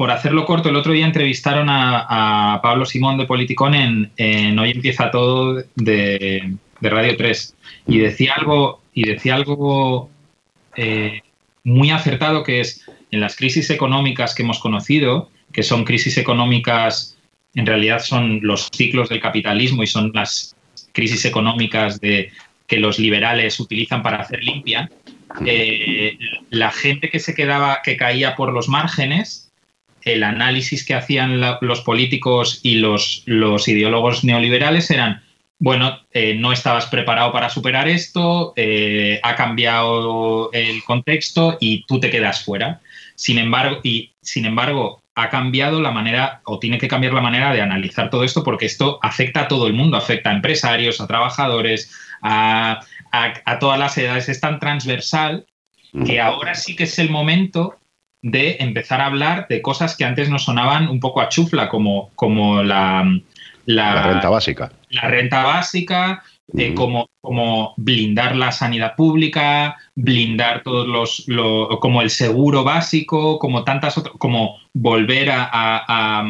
por hacerlo corto, el otro día entrevistaron a, Pablo Simón de Politicón en, Hoy empieza todo de, Radio 3 y decía algo, y decía algo eh, muy acertado que es en las crisis económicas que hemos conocido, que son crisis económicas, en realidad son los ciclos del capitalismo y son las crisis económicas de, que los liberales utilizan para hacer limpia, eh, la gente que se quedaba, que caía por los márgenes, el análisis que hacían los políticos y los, los ideólogos neoliberales eran, bueno, eh, no estabas preparado para superar esto, eh, ha cambiado el contexto y tú te quedas fuera. Sin embargo, y sin embargo, ha cambiado la manera o tiene que cambiar la manera de analizar todo esto porque esto afecta a todo el mundo, afecta a empresarios, a trabajadores, a, a, todas las edades, es tan transversal que ahora sí que es el momento de empezar a hablar de cosas que antes nos sonaban un poco a chufla, como, como la, la, renta básica. La renta básica, eh, como, como blindar la sanidad pública, blindar todos los, como el seguro básico, como tantas otras, como volver a, a,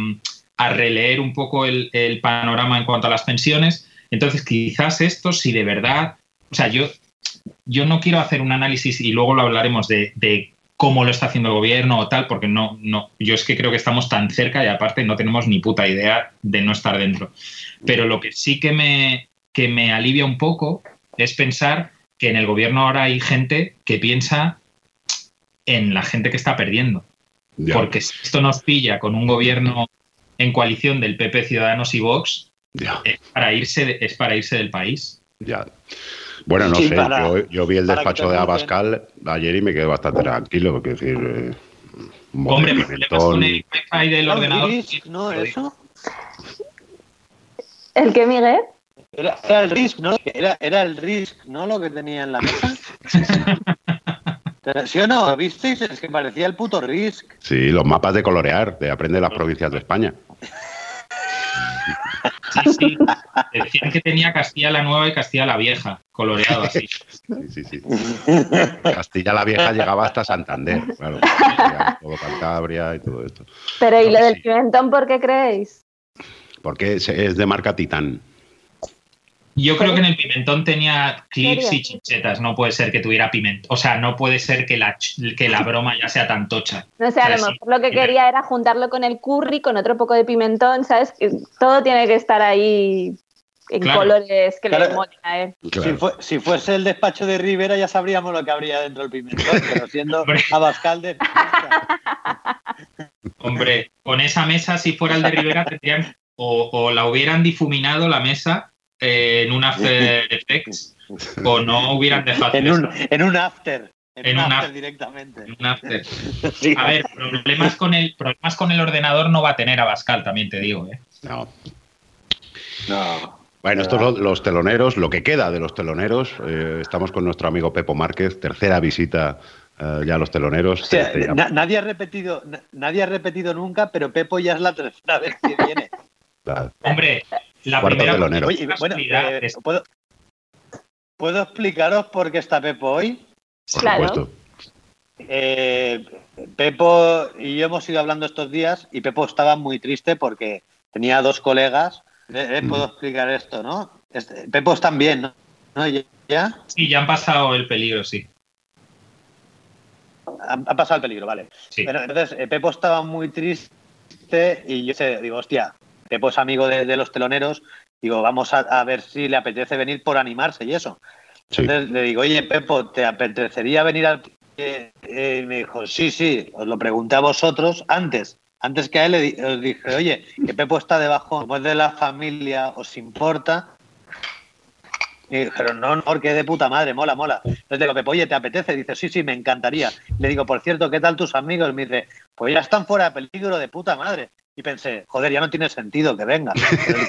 a releer un poco el, el, panorama en cuanto a las pensiones. Entonces, quizás esto, si de verdad o sea, yo, yo no quiero hacer un análisis y luego lo hablaremos de, cómo lo está haciendo el gobierno o tal, porque no, no, yo es que creo que estamos tan cerca y aparte no tenemos ni puta idea de no estar dentro. Pero lo que sí que me, que me alivia un poco es pensar que en el gobierno ahora hay gente que piensa en la gente que está perdiendo. Porque si esto nos pilla con un gobierno en coalición del PP, Ciudadanos y Vox, es, para irse es para irse del país. Ya. Bueno, no sé, yo, vi el despacho de Abascal ayer y me quedé bastante tranquilo, porque decir... Eh, Hombre, problemas con el wifi del ordenador. ¿No eso? ¿El qué, Miguel? Era, el RISC, ¿no? Era, era el RISC, ¿no? Lo que tenía en la mesa. ¿Sí o no? ¿Visteis? Es que parecía el puto RISC. Sí, los mapas de colorear, de aprender las provincias de España. Sí, sí. Decían que tenía Castilla la Nueva y Castilla la Vieja, coloreado así. Sí, sí, sí. Castilla la Vieja llegaba hasta Santander, claro. Todo Cantabria y todo esto. Pero ¿y lo del pimentón por qué creéis? Porque es de marca Titán. Yo creo que en el pimentón tenía clips y chinchetas, no puede ser que tuviera pimentón. O sea, no puede ser que la, que la broma ya sea tan tocha. No sé, a lo mejor lo que quería era juntarlo con el curry, con otro poco de pimentón, ¿sabes? Todo tiene que estar ahí en colores que le molen a él. Si, fuese el despacho de Rivera ya sabríamos lo que habría dentro del pimentón, pero siendo Abascal de... Hombre, con esa mesa, si fuera el de Rivera, tendrían o la hubieran difuminado la mesa en un After Effects o no hubieran dejado. En un, en un After. En, un, after, directamente. En un after. A ver, problemas con, el, problemas con el ordenador no va a tener Abascal, también te digo. ¿eh? No. No. Bueno, estos son los teloneros, lo que queda de los teloneros. Eh, estamos con nuestro amigo Pepo Márquez, tercera visita eh, ya a los teloneros. Este, nadie, ha repetido, nadie ha repetido nunca, pero Pepo ya es la tercera vez que viene. Hombre, la primera bueno, eh, ¿puedo, ¿puedo, explicaros por qué está Pepo hoy? Por supuesto. Eh, Pepo y yo hemos ido hablando estos días y Pepo estaba muy triste porque tenía dos colegas. Eh, puedo mm. explicar esto, ¿no? Este, Pepo están bien, ¿no? ¿Ya? Sí, ya han pasado el peligro, sí. Han, pasado el peligro, vale. entonces, Pepo estaba muy triste y yo sé, digo, hostia, Pepo es amigo de, los teloneros, digo, vamos a, ver si le apetece venir por animarse y eso. Entonces le digo, oye, Pepo, ¿te apetecería venir al... Eh, y me dijo, sí, sí, os lo pregunté a vosotros antes. Antes que a él le os dije, oye, que Pepo está debajo, como es de la familia, ¿os importa? Y dijeron, no, no, porque de puta madre, mola, mola. Entonces digo, Pepo, oye, ¿te apetece? Dice, sí, sí, me encantaría. Le digo, por cierto, ¿qué tal tus amigos? Me dice, pues ya están fuera de peligro de puta madre. Y pensé, joder, ya no tiene sentido que venga.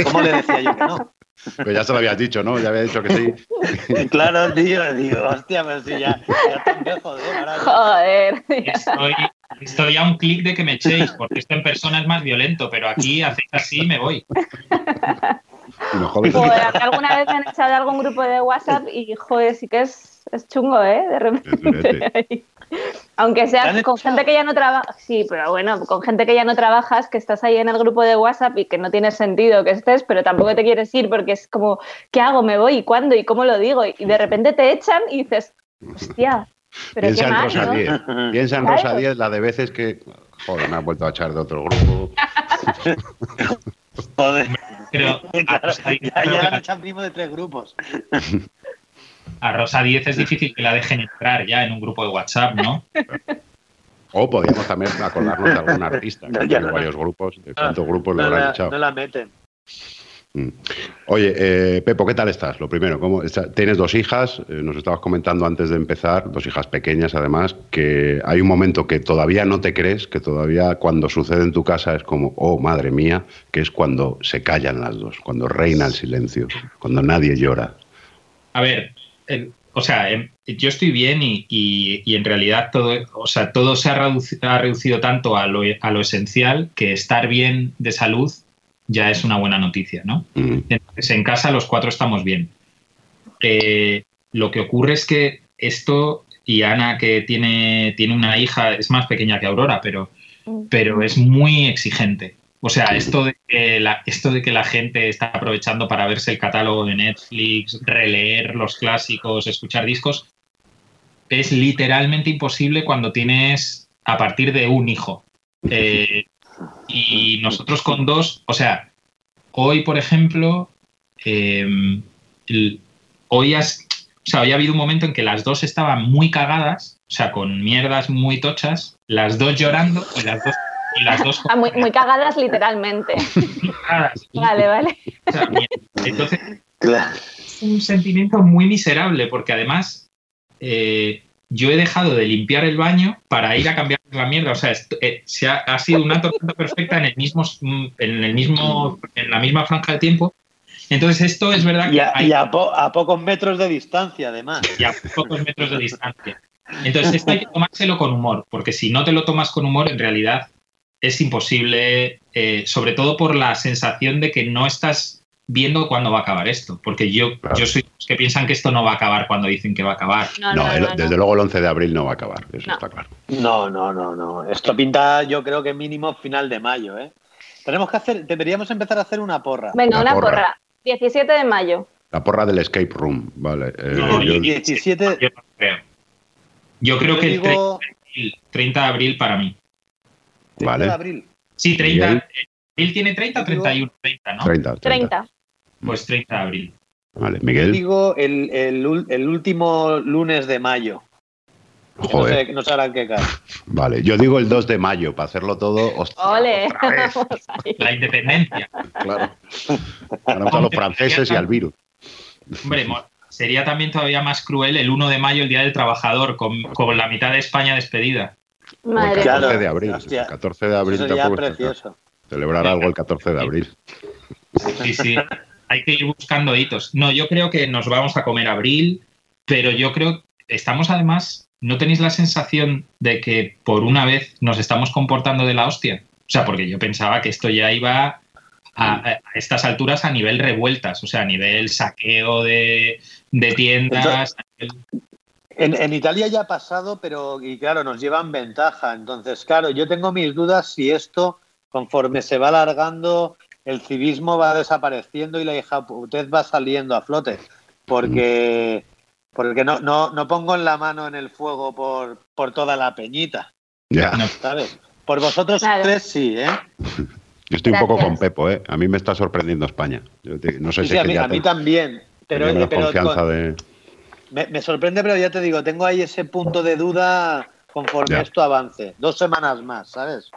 ¿Cómo le decía yo que no? Pero ya se lo habías dicho, ¿no? Ya había dicho que sí. claro, tío, digo, hostia, pero si ya, ya te joder. Joder. Estoy, estoy, a un clic de que me echéis, porque esto en persona es más violento, pero aquí hacéis así y me voy. Joder, alguna vez me han echado de algún grupo de WhatsApp y, joder, sí que es, es chungo, ¿eh? De repente. Aunque sea con gente que ya no trabaja, sí, pero bueno, con gente que ya no trabajas, que estás ahí en el grupo de WhatsApp y que no tiene sentido que estés, pero tampoco te quieres ir porque es como, ¿qué hago? ¿Me voy? ¿Y cuándo? ¿Y cómo lo digo? Y de repente te echan y dices, hostia, pero Piensa qué en mal, Rosa ¿no? 10. Piensa en Claro. Rosa 10 la de veces que. Joder, me ha vuelto a echar de otro grupo. Joder. Pero a Rosa 10, ya, ya primo de tres grupos. A Rosa 10 es difícil que la dejen entrar ya en un grupo de WhatsApp, ¿no? O podríamos también acordarnos de algún artista. que No, ya varios grupos. ¿De cuántos grupos le No habrán la, echado? no la meten. Mm. Oye, eh, Pepo, ¿qué tal estás? Lo primero, ¿cómo está- tienes dos hijas, eh, nos estabas comentando antes de empezar, dos hijas pequeñas además, que hay un momento que todavía no te crees, que todavía cuando sucede en tu casa es como, oh, madre mía, que es cuando se callan las dos, cuando reina el silencio, cuando nadie llora. A ver, el- o sea, em, yo estoy bien y, y- y en realidad todo, o sea, todo se ha reducido, ha reducido tanto a lo, a lo esencial que estar bien de salud ya es una buena noticia, ¿no? Mm. Entonces, en casa los cuatro estamos bien. Eh, lo que ocurre es que esto, y Ana, que tiene, tiene una hija, es más pequeña que Aurora, pero, pero es muy exigente. O sea, esto de, que la, esto de que la gente está aprovechando para verse el catálogo de Netflix, releer los clásicos, escuchar discos, es literalmente imposible cuando tienes a partir de un hijo. Eh, y nosotros con dos, o sea, hoy, por ejemplo, eh, el- hoy, has, o sea, hoy ha habido un momento en que las dos estaban muy cagadas, o sea, con mierdas muy tochas, las dos llorando y las dos, y las dos Ah, muy, muy cagadas literalmente. cagadas. Vale, vale. O sea, mierda. Entonces, Claro. es un sentimiento muy miserable porque además eh, yo he dejado de limpiar el baño para ir a cambiar la mierda. O sea, esto- eh, se ha, ha sido una tormenta perfecta en el mismo, en el mismo, en la misma franja de tiempo. Entonces esto es verdad que Y, a, hay y a po- a pocos metros de distancia, además. y a pocos metros de distancia. Entonces esto hay que tomárselo con humor, porque si no te lo tomas con humor, en realidad es imposible, eh, sobre todo por la sensación de que no estás viendo cuándo va a acabar esto. Porque yo, Claro. yo soy los que piensan que esto no va a acabar cuando dicen que va a acabar. No, No, no, el- no, no. desde luego el 11 de abril no va a acabar, eso No. está claro. No, no, no, no. Esto pinta, yo creo que mínimo final de mayo, ¿eh? Tenemos que hacer, deberíamos empezar a hacer una porra. Venga, una porra. porra. 17 de mayo. La porra del escape room, vale. eh, No, yo- Y 17, Yo creo. Yo creo yo que el digo 30 de abril, 30 de abril para mí. 30 Vale. de abril. Sí, 30. Miguel. ¿Él tiene 30 o 31? 30, ¿no? 30, 30. 30. Pues 30 de abril. Vale, Yo Miguel, digo el, el el último lunes de mayo. Que No, joder, sé, no sabrán qué cae. vale. Yo digo el 2 de mayo, para hacerlo todo. hostia, Ole. Vamos. La independencia. claro. Ganamos a los franceses y al virus. Hombre, sería también todavía más cruel el 1 de mayo, el Día del Trabajador, con, con la mitad de España despedida. El Madre 14 Claro. de abril. Hostia. El 14 de abril Eso sería tampoco está precioso. Celebrar algo el 14 de abril. Sí, sí. Hay que ir buscando hitos. No, yo creo que nos vamos a comer abril, pero yo creo estamos además. ¿No tenéis la sensación de que por una vez nos estamos comportando de la hostia? O sea, porque yo pensaba que esto ya iba a, a estas alturas a nivel revueltas, o sea, a nivel saqueo de, de tiendas. a nivel- En, en Italia ya ha pasado, pero y claro, nos llevan ventaja. Entonces, claro, yo tengo mis dudas si esto, conforme se va alargando, el civismo va desapareciendo y la hijaputez va saliendo a flote. Porque, porque no, no, no pongo en la mano en el fuego por, por toda la peñita, Ya. ¿sabes? Por vosotros Claro. tres sí, ¿eh? Yo estoy un poco con Pepo, ¿eh? A mí me está sorprendiendo España. Yo te- no sé Sí, si a mí, a mí también. Pero, menos pero confianza con- de... me, me sorprende, pero ya te digo, tengo ahí ese punto de duda conforme esto avance. Dos semanas más, ¿sabes?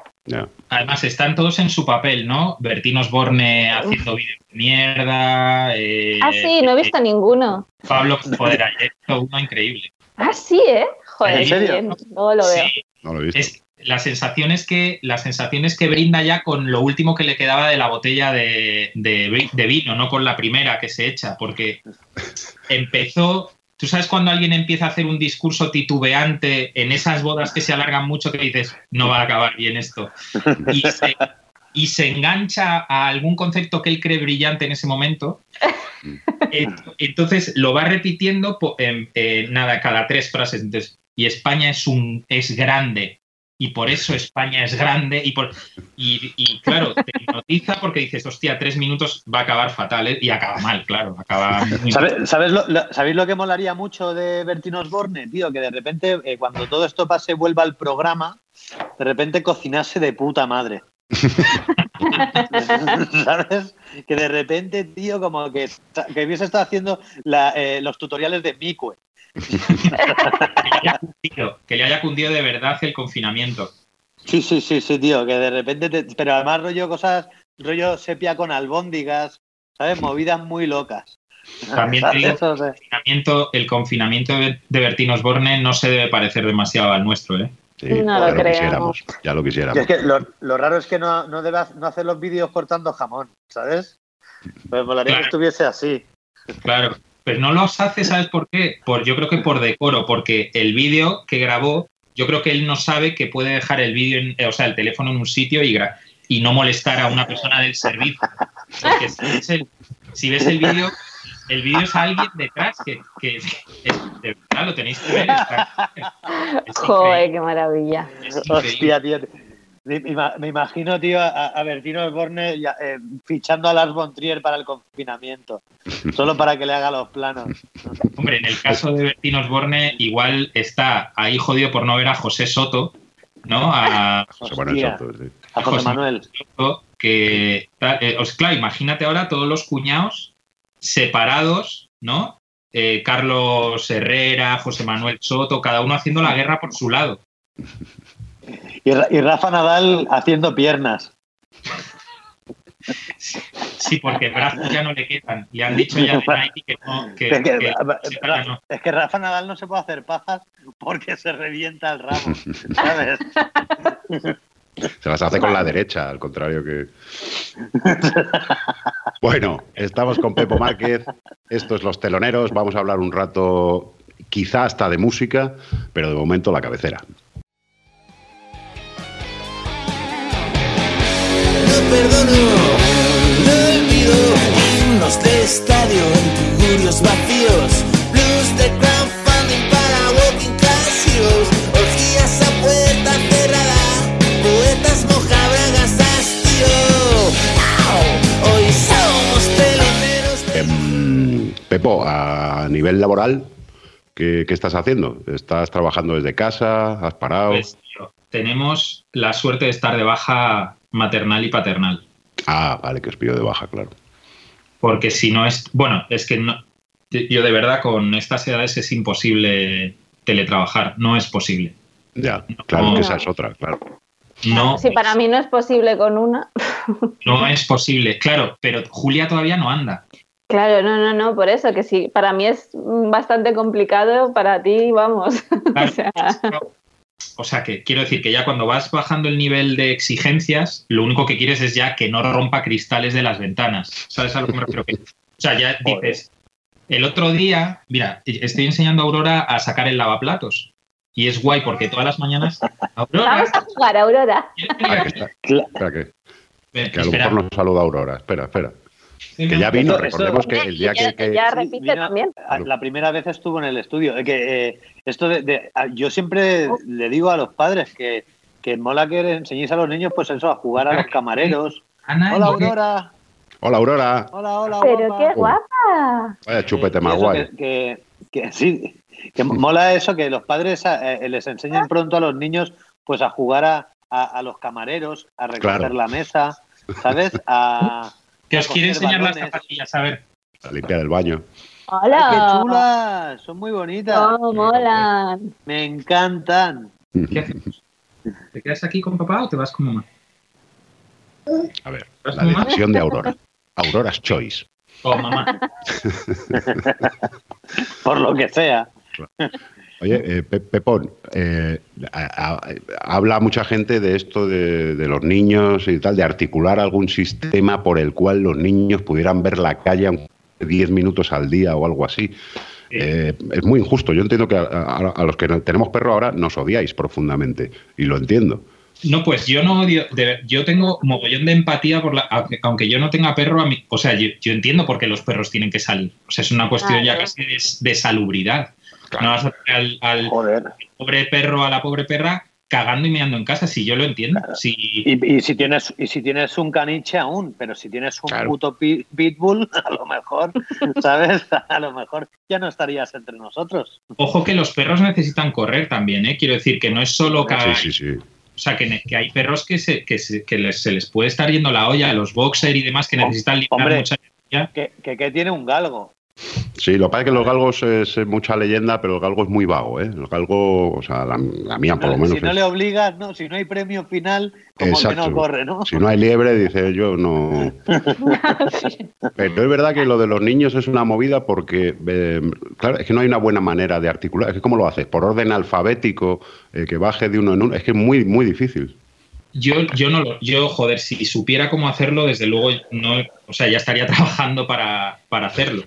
Además, están todos en su papel, ¿no? Bertín Osborne haciendo vídeos de mierda. eh, Ah, sí, no he visto ninguno. Pablo, joder, ayer hizo uno increíble. Ah, sí, ¿eh? Joder, ¿En serio? bien. Luego lo veo. Sí, No lo he visto. es, la sensación es que la sensación es que brinda ya con lo último que le quedaba de la botella de, de vino, no con la primera que se echa, porque empezó. Tú sabes cuando alguien empieza a hacer un discurso titubeante en esas bodas que se alargan mucho que dices, no va a acabar bien esto. Y se, engancha a algún concepto que él cree brillante en ese momento. Ent- Entonces lo va repitiendo eh, nada, cada tres frases. Entonces, y España es un es grande y por eso España es grande y, por, y, claro, te hipnotiza porque dices, hostia, tres minutos va a acabar fatal ¿eh? y acaba mal, claro, acaba ¿Sabes, lo, ¿Sabéis lo que molaría mucho de Bertín Osborne, tío? Que de repente, eh, cuando todo esto pase, vuelva al programa, de repente cocinase de puta madre. ¿Sabes? Que de repente, tío, como que, que hubiese estado haciendo eh, los tutoriales de Micue que, le haya cundido, de verdad el confinamiento. Sí, sí, sí, sí, tío, que de repente, pero además rollo cosas, rollo sepia con albóndigas, ¿sabes? Movidas muy locas. También te digo, el, confinamiento, el confinamiento de Bertín Osborne no se debe parecer demasiado al nuestro, ¿eh? no lo, quisiéramos, ya lo quisiéramos. es que lo, raro es que no, no no hacer los vídeos cortando jamón, ¿sabes? Pues molaría que estuviese así. Claro, pero no los hace, ¿sabes por qué? Por, yo creo que por decoro, porque el vídeo que grabó, yo creo que él no sabe que puede dejar el vídeo, o sea, el teléfono en un sitio y, y no molestar a una persona del servicio. Porque si ves el, vídeo, el vídeo es alguien detrás que, que de verdad lo tenéis que ver. Joder, qué maravilla. Hostia, tío. Me, imagino, tío, a, Bertino Borne eh, fichando a Lars von Trier para el confinamiento, solo para que le haga los planos. Hombre, en el caso de Bertino Osborne, igual está ahí jodido por no ver a José Soto, ¿no? A José Manuel Soto. A José Manuel. que, eh, claro, imagínate ahora todos los cuñados separados, ¿no? Eh, Carlos Herrera, José Manuel Soto, cada uno haciendo la guerra por su lado. Y, Rafa Nadal haciendo piernas. Sí, porque brazos ya no le quedan. Le han dicho ya de Nike que no. Que, es, que, Rafa Nadal no se puede hacer pajas porque se revienta el rabo, ¿sabes? Se las hace con la derecha, al contrario que. Bueno, estamos con Pepo Márquez. Esto es Los Teloneros. Vamos a hablar un rato, quizá hasta de música, pero de momento la cabecera. Estadio en tugurios vacíos, blues de crowdfunding para walking class heroes, orgías a puerta cerrada, poetas mojabragas hastío. Hoy somos teloneros. Em, Pepo, a nivel laboral, ¿qué, ¿qué, estás haciendo? ¿Estás trabajando desde casa? ¿Has parado? Pues, tenemos la suerte de estar de baja maternal y paternal. Ah, vale, que os pido de baja, claro. Porque si no es. Bueno, es que no, yo de verdad con estas edades es imposible teletrabajar, no es posible. Ya, claro que esa es otra, claro. No, si para mí no es posible con una. No es posible, claro, pero Julia todavía no anda. Claro, no, no, no, por eso que sí, para mí es bastante complicado, para ti, vamos. O sea, que quiero decir que ya cuando vas bajando el nivel de exigencias, lo único que quieres es ya que no rompa cristales de las ventanas. ¿Sabes a lo que me refiero? o sea, ya dices, el otro día, mira, estoy enseñando a Aurora a sacar el lavaplatos. Y es guay porque todas las mañanas. Aurora, Vamos a jugar, Aurora. Espera, que, que a lo mejor nos saluda Aurora. Espera, espera que ya vino, recordemos que el día que, Ya repite también. La primera vez estuvo en el estudio. Que, eh, esto de, yo siempre le digo a los padres que, que mola que enseñéis a los niños, pues eso, a jugar a los camareros. hola, Aurora. Hola, Aurora. Hola, hola, Pero qué guapa. Vaya chupete más guay. Que, sí, que mola eso, que los padres eh, les enseñen pronto a los niños pues a jugar a, a, los camareros, a recoger la mesa, ¿sabes? A que os quiere enseñar las zapatillas, a ver. La limpia del baño. ¡Hola! ¡Qué chulas! Son muy bonitas. ¡Oh, molan! Me encantan. ¿Qué hacemos? ¿Te quedas aquí con papá o te vas con mamá? A ver, la decisión de Aurora. Aurora's Choice. Oh, mamá. Por lo que sea. Oye, eh, Pepón, eh, habla mucha gente de esto de, los niños y tal, de articular algún sistema por el cual los niños pudieran ver la calle 10 minutos al día o algo así. Eh, es muy injusto. Yo entiendo que a, los que tenemos perro ahora nos odiáis profundamente y lo entiendo. No, pues yo no odio, yo tengo mogollón de empatía por la, aunque yo no tenga perro, a mí, o sea, yo, entiendo por qué los perros tienen que salir. O sea, es una cuestión ya casi de salubridad. No vas a tener al, pobre perro, a la pobre perra, cagando y meando en casa, si yo lo entiendo. Y, si tienes, y si tienes un caniche aún, pero si tienes un puto pitbull, a lo mejor, ¿sabes? A lo mejor ya no estarías entre nosotros. Ojo que los perros necesitan correr también, ¿eh? Quiero decir que no es solo cagar. Sí, sí, sí. O sea, que, hay perros que, se, que, se, les, puede estar yendo la olla, los boxer y demás, que necesitan limpiar mucha energía. Que, que, tiene un galgo. Sí, lo que pasa es que los galgos es, mucha leyenda, pero el galgo es muy vago, ¿eh? El galgo, o sea, la, mía por lo menos. Si no le obligas, ¿no? Si no hay premio final, como que no corre, ¿no? Si no hay liebre, dice yo no. pero es verdad que lo de los niños es una movida porque, eh, claro, es que no hay una buena manera de articular. Es que, ¿cómo lo haces? Por orden alfabético, eh, que baje de uno en uno. Es que es muy, muy difícil. Yo, yo no lo, yo, joder, si supiera cómo hacerlo, desde luego no, o sea, ya estaría trabajando para, para hacerlo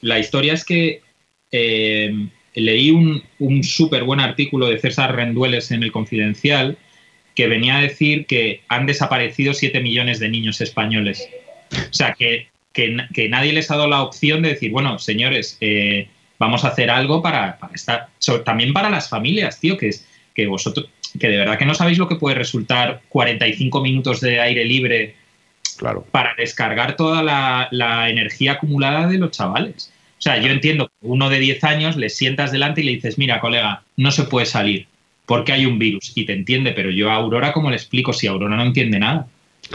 la historia es que eh, leí un, un súper buen artículo de César Rendueles en El Confidencial que venía a decir que han desaparecido 7 millones de niños españoles. O sea, que, que, nadie les ha dado la opción de decir, bueno, señores, eh, vamos a hacer algo para, estar, también para las familias, tío, que, es, que vosotros, que de verdad que no sabéis lo que puede resultar 45 minutos de aire libre Claro. Para descargar toda la, energía acumulada de los chavales. O sea, yo entiendo que uno de 10 años le sientas delante y le dices, mira, colega, no se puede salir porque hay un virus. Y te entiende, pero yo a Aurora, ¿cómo le explico si Aurora no entiende nada?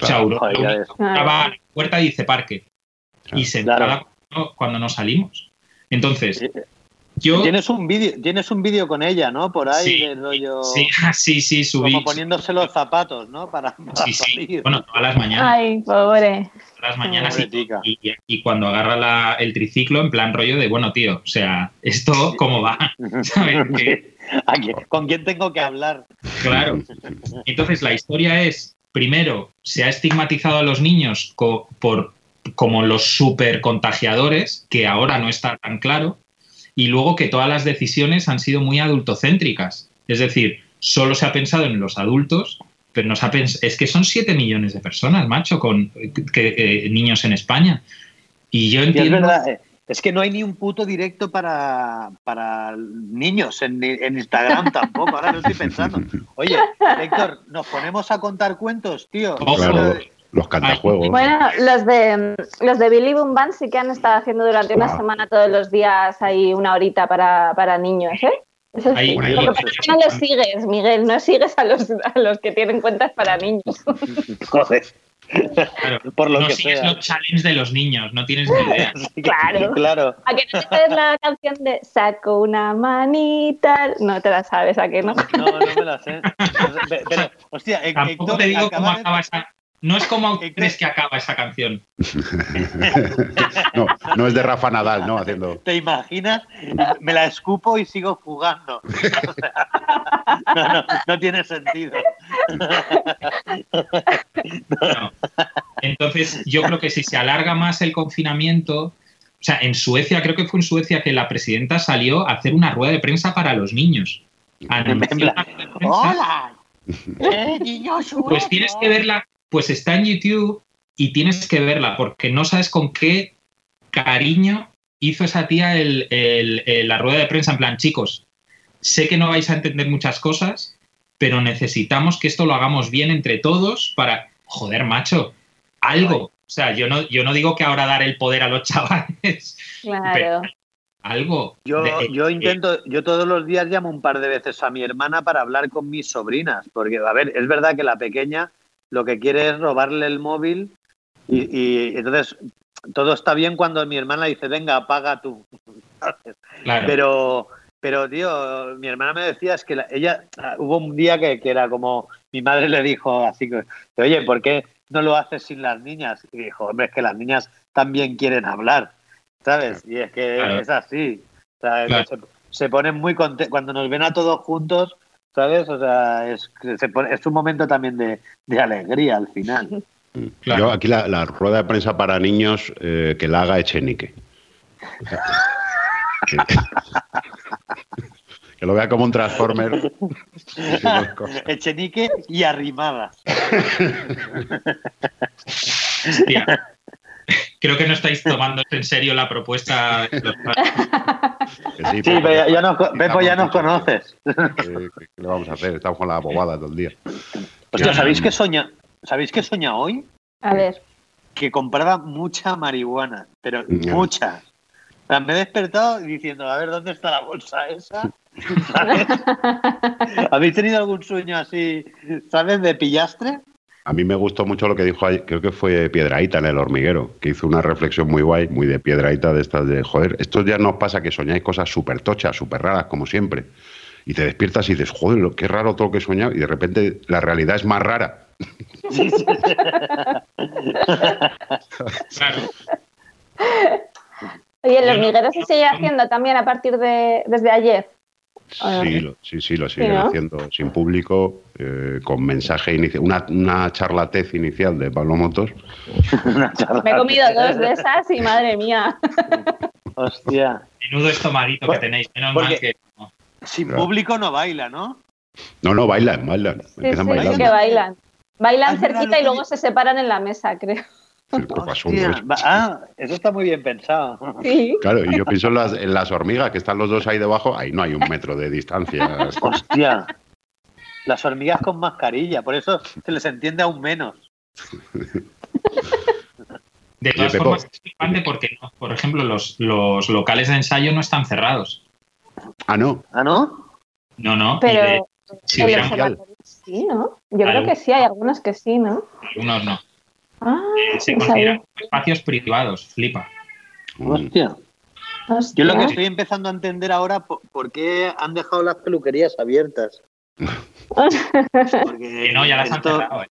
O sea, Aurora, va a la puerta y dice parque. Y se claro. cuando no salimos. Entonces, Tienes un vídeo, tienes un vídeo con ella, ¿no? Por ahí, sí, rollo. Sí, sí, sí, subí. Como poniéndose los zapatos, ¿no? Para, sí, sí. Bueno, todas las mañanas. Ay, pobre. Todas las mañanas y, y, cuando agarra la, el triciclo, en plan rollo de, bueno, tío, o sea, ¿esto cómo va? ¿Sabes? ¿Con quién tengo que hablar? Claro. Entonces, la historia es, primero, se ha estigmatizado a los niños por como los super contagiadores, que ahora no está tan claro y luego que todas las decisiones han sido muy adultocéntricas. Es decir, solo se ha pensado en los adultos, pero no se ha es que son 7 millones de personas, macho, con que, niños en España. Y yo entiendo... es, verdad, eh, es que no hay ni un puto directo para, para niños en, en Instagram tampoco, ahora lo estoy pensando. Oye, Héctor, ¿nos ponemos a contar cuentos, tío? Claro los cantajuegos. Bueno, los de los de Billy Boom Band sí que han estado haciendo durante una semana todos los días ahí una horita para, para niños, ¿eh? Eso sí. no los sigues, Miguel, no sigues a los, a los que tienen cuentas para niños. Joder. Claro, Por lo no que sigues los challenges de los niños, no tienes ni idea. claro. claro. ¿A que no te sabes la canción de Saco una manita? No te la sabes, ¿a que no? No, no me la sé. Pero, hostia, Tampoco te digo cómo acaba esa, no es como crees que acaba esa canción. no, no es de Rafa Nadal, ¿no? Haciendo. ¿Te imaginas? Me la escupo y sigo jugando. no, no, tiene sentido. Entonces, yo creo que si se alarga más el confinamiento, o sea, en Suecia, creo que fue en Suecia que la presidenta salió a hacer una rueda de prensa para los niños. ¡Hola! ¿Eh, pues tienes que verla, pues está en YouTube y tienes que verla porque no sabes con qué cariño hizo esa tía la rueda de prensa en plan, chicos, sé que no vais a entender muchas cosas, pero necesitamos que esto lo hagamos bien entre todos para, joder, macho, algo. O sea, yo no, yo no digo que ahora dar el poder a los chavales, claro. algo. Yo, yo intento, yo todos los días llamo un par de veces a mi hermana para hablar con mis sobrinas, porque, a ver, es verdad que la pequeña lo que quiere es robarle el móvil y, entonces todo está bien cuando mi hermana dice, venga, apaga tú. Pero, pero, tío, mi hermana me decía, es que ella, hubo un día que, era como, mi madre le dijo así, que, oye, ¿por qué no lo haces sin las niñas? Y dijo, hombre, es que las niñas también quieren hablar, ¿sabes? Y es que es así. se, se, ponen muy contentos, cuando nos ven a todos juntos, ¿sabes? O sea, es, es un momento también de, alegría al final. Yo aquí la, rueda de prensa para niños eh, que la haga Echenique. que, lo vea como un Transformer. Echenique y arrimadas. Creo que no estáis tomando en serio la propuesta. sí, pero ya, nos, Pepo, ya nos conoces. ¿Qué, le vamos a hacer? Estamos con la bobada todo el día. Hostia, ¿sabéis qué soña? ¿Sabéis qué soña hoy? A ver. Que compraba mucha marihuana, pero mucha. me he despertado diciendo, a ver, ¿dónde está la bolsa esa? ¿Habéis tenido algún sueño así, ¿sabes, de pillastre? A mí me gustó mucho lo que dijo, creo que fue Piedraíta en el hormiguero, que hizo una reflexión muy guay, muy de Piedraíta de estas de, joder, esto ya nos pasa que soñáis cosas súper tochas, súper raras, como siempre. Y te despiertas y dices, joder, qué raro todo lo que he soñado, y de repente la realidad es más rara. Oye, el hormiguero se sigue haciendo también a partir de desde ayer. Sí, lo, sí, sí, lo siguen haciendo sin público, eh, con mensaje inicial, una, una charlatez inicial de Pablo Motos. Me he comido dos de esas y madre mía. Hostia. Menudo estomaguito que tenéis, menos mal que. Sin público no baila, ¿no? No, no, bailan, bailan. Sí, Empiezan sí, que bailan. Bailan cerquita y luego se separan en la mesa, creo. Ah, eso está muy bien pensado. Claro, y yo pienso en las, en las, hormigas que están los dos ahí debajo, ahí no hay un metro de distancia. Hostia. Las hormigas con mascarilla, por eso se les entiende aún menos. De todas formas, es flipante porque, por ejemplo, los, los locales de ensayo no están cerrados. Ah, no. Ah, no. No, no. Pero si sí, ¿no? Yo creo que sí, hay algunos que sí, ¿no? Algunos no. Ah, se consideran espacios privados, flipa. Hostia. Yo lo que estoy empezando a entender ahora, ¿por qué han dejado las peluquerías abiertas? Porque no, ya las han cerrado. ¿eh?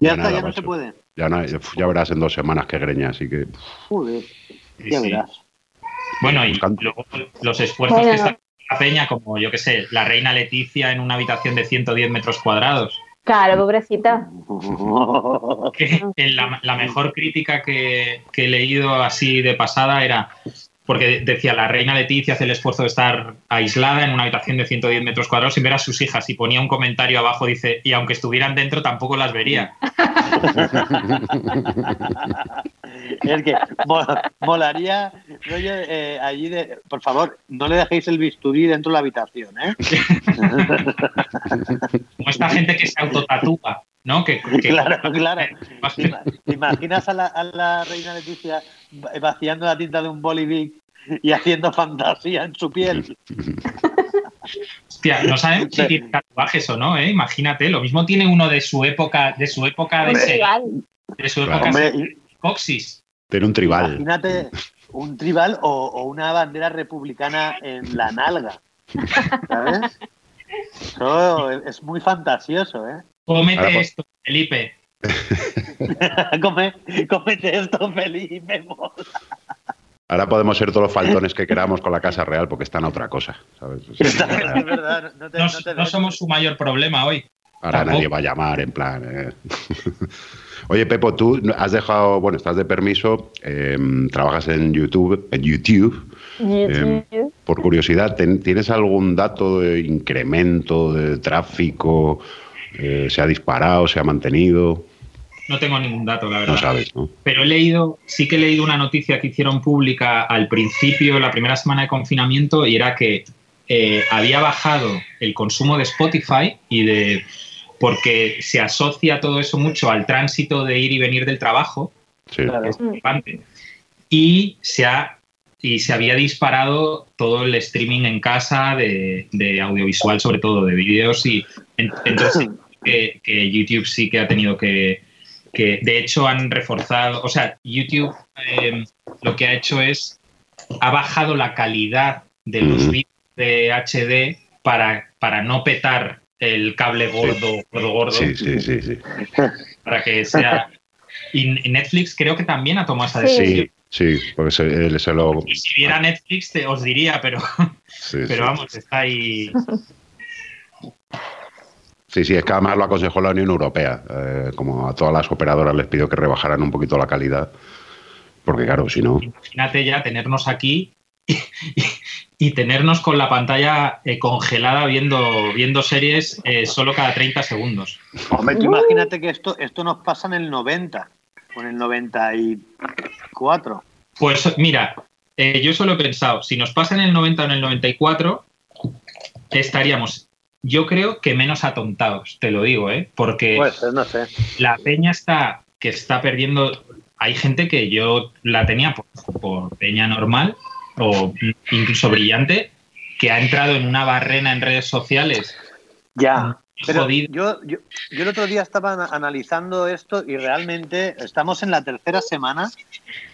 Ya, está, ya no se puede. Ya, ya verás en dos semanas que greña, así que. Joder, ya verás. Bueno, y luego los esfuerzos que está la peña, como yo que sé, la reina Leticia en una habitación de 110 metros cuadrados. Claro, pobrecita. la, mejor crítica que, he leído así de pasada era porque decía la reina Leticia hace el esfuerzo de estar aislada en una habitación de 110 metros cuadrados sin ver a sus hijas y ponía un comentario abajo, dice, y aunque estuvieran dentro tampoco las vería. es que molaría, eh, allí de, por favor, no le dejéis el bisturí dentro de la habitación, ¿eh? Como esta gente que se autotatúa, ¿no? Que, claro, claro. ¿Te imaginas a la, a la, reina Leticia vaciando la tinta de un bolivic y haciendo fantasía en su piel? Hostia, no saben si tiene tatuajes o no, ¿eh? Imagínate, lo mismo tiene uno de su época, de su época de, de su época de Coxis. Pero un tribal. Imagínate un tribal o, una bandera republicana en la nalga. ¿Sabes? Eso es muy fantasioso, ¿eh? Cómete pues- esto, Felipe. cómete esto, Felipe. Ahora podemos ser todos los faltones que queramos con la Casa Real porque están a otra cosa. ¿sabes? no, somos su mayor problema hoy. Ahora nadie va a llamar en plan. Eh. Oye, Pepo, tú has dejado, bueno, estás de permiso, em, trabajas en YouTube, en YouTube. Em, por curiosidad, ¿tienes algún dato de incremento de tráfico? Eh, ¿Se ha disparado? ¿Se ha mantenido? No tengo ningún dato, la verdad. No sabes, ¿no? Pero he leído, sí que he leído una noticia que hicieron pública al principio, la primera semana de confinamiento, y era que eh, había bajado el consumo de Spotify y de porque se asocia todo eso mucho al tránsito de ir y venir del trabajo, y se ha y se había disparado todo el streaming en casa de, audiovisual, sobre todo de vídeos, y entonces que, YouTube sí que ha tenido que, que, de hecho han reforzado, o sea, YouTube eh, lo que ha hecho es, ha bajado la calidad de los vídeos de HD para, para no petar el cable gordo, gordo, gordo. Sí, sí, sí, sí. Para que sea. Y Netflix creo que también ha tomado esa decisión. Sí, sí, porque se, se lo. Y si viera Netflix te, os diría, pero. pero vamos, está ahí. Sí, sí, es que además lo aconsejó la Unión Europea. Eh, como a todas las operadoras les pidió que rebajaran un poquito la calidad. Porque claro, si no. Imagínate ya tenernos aquí y tenernos con la pantalla eh, congelada viendo, viendo series eh, solo cada 30 segundos. Hombre, tú imagínate que esto, esto nos pasa en el 90, o en el 90 y 94. Pues mira, eh, yo solo he pensado, si nos pasa en el 90 o en el 94, estaríamos, yo creo que menos atontados, te lo digo, ¿eh? Porque Pues no sé. la peña está que está perdiendo. Hay gente que yo la tenía por, por peña normal o incluso brillante, que ha entrado en una barrena en redes sociales. Ya. Pero jodida. yo, yo, yo el otro día estaba ana- analizando esto y realmente estamos en la tercera semana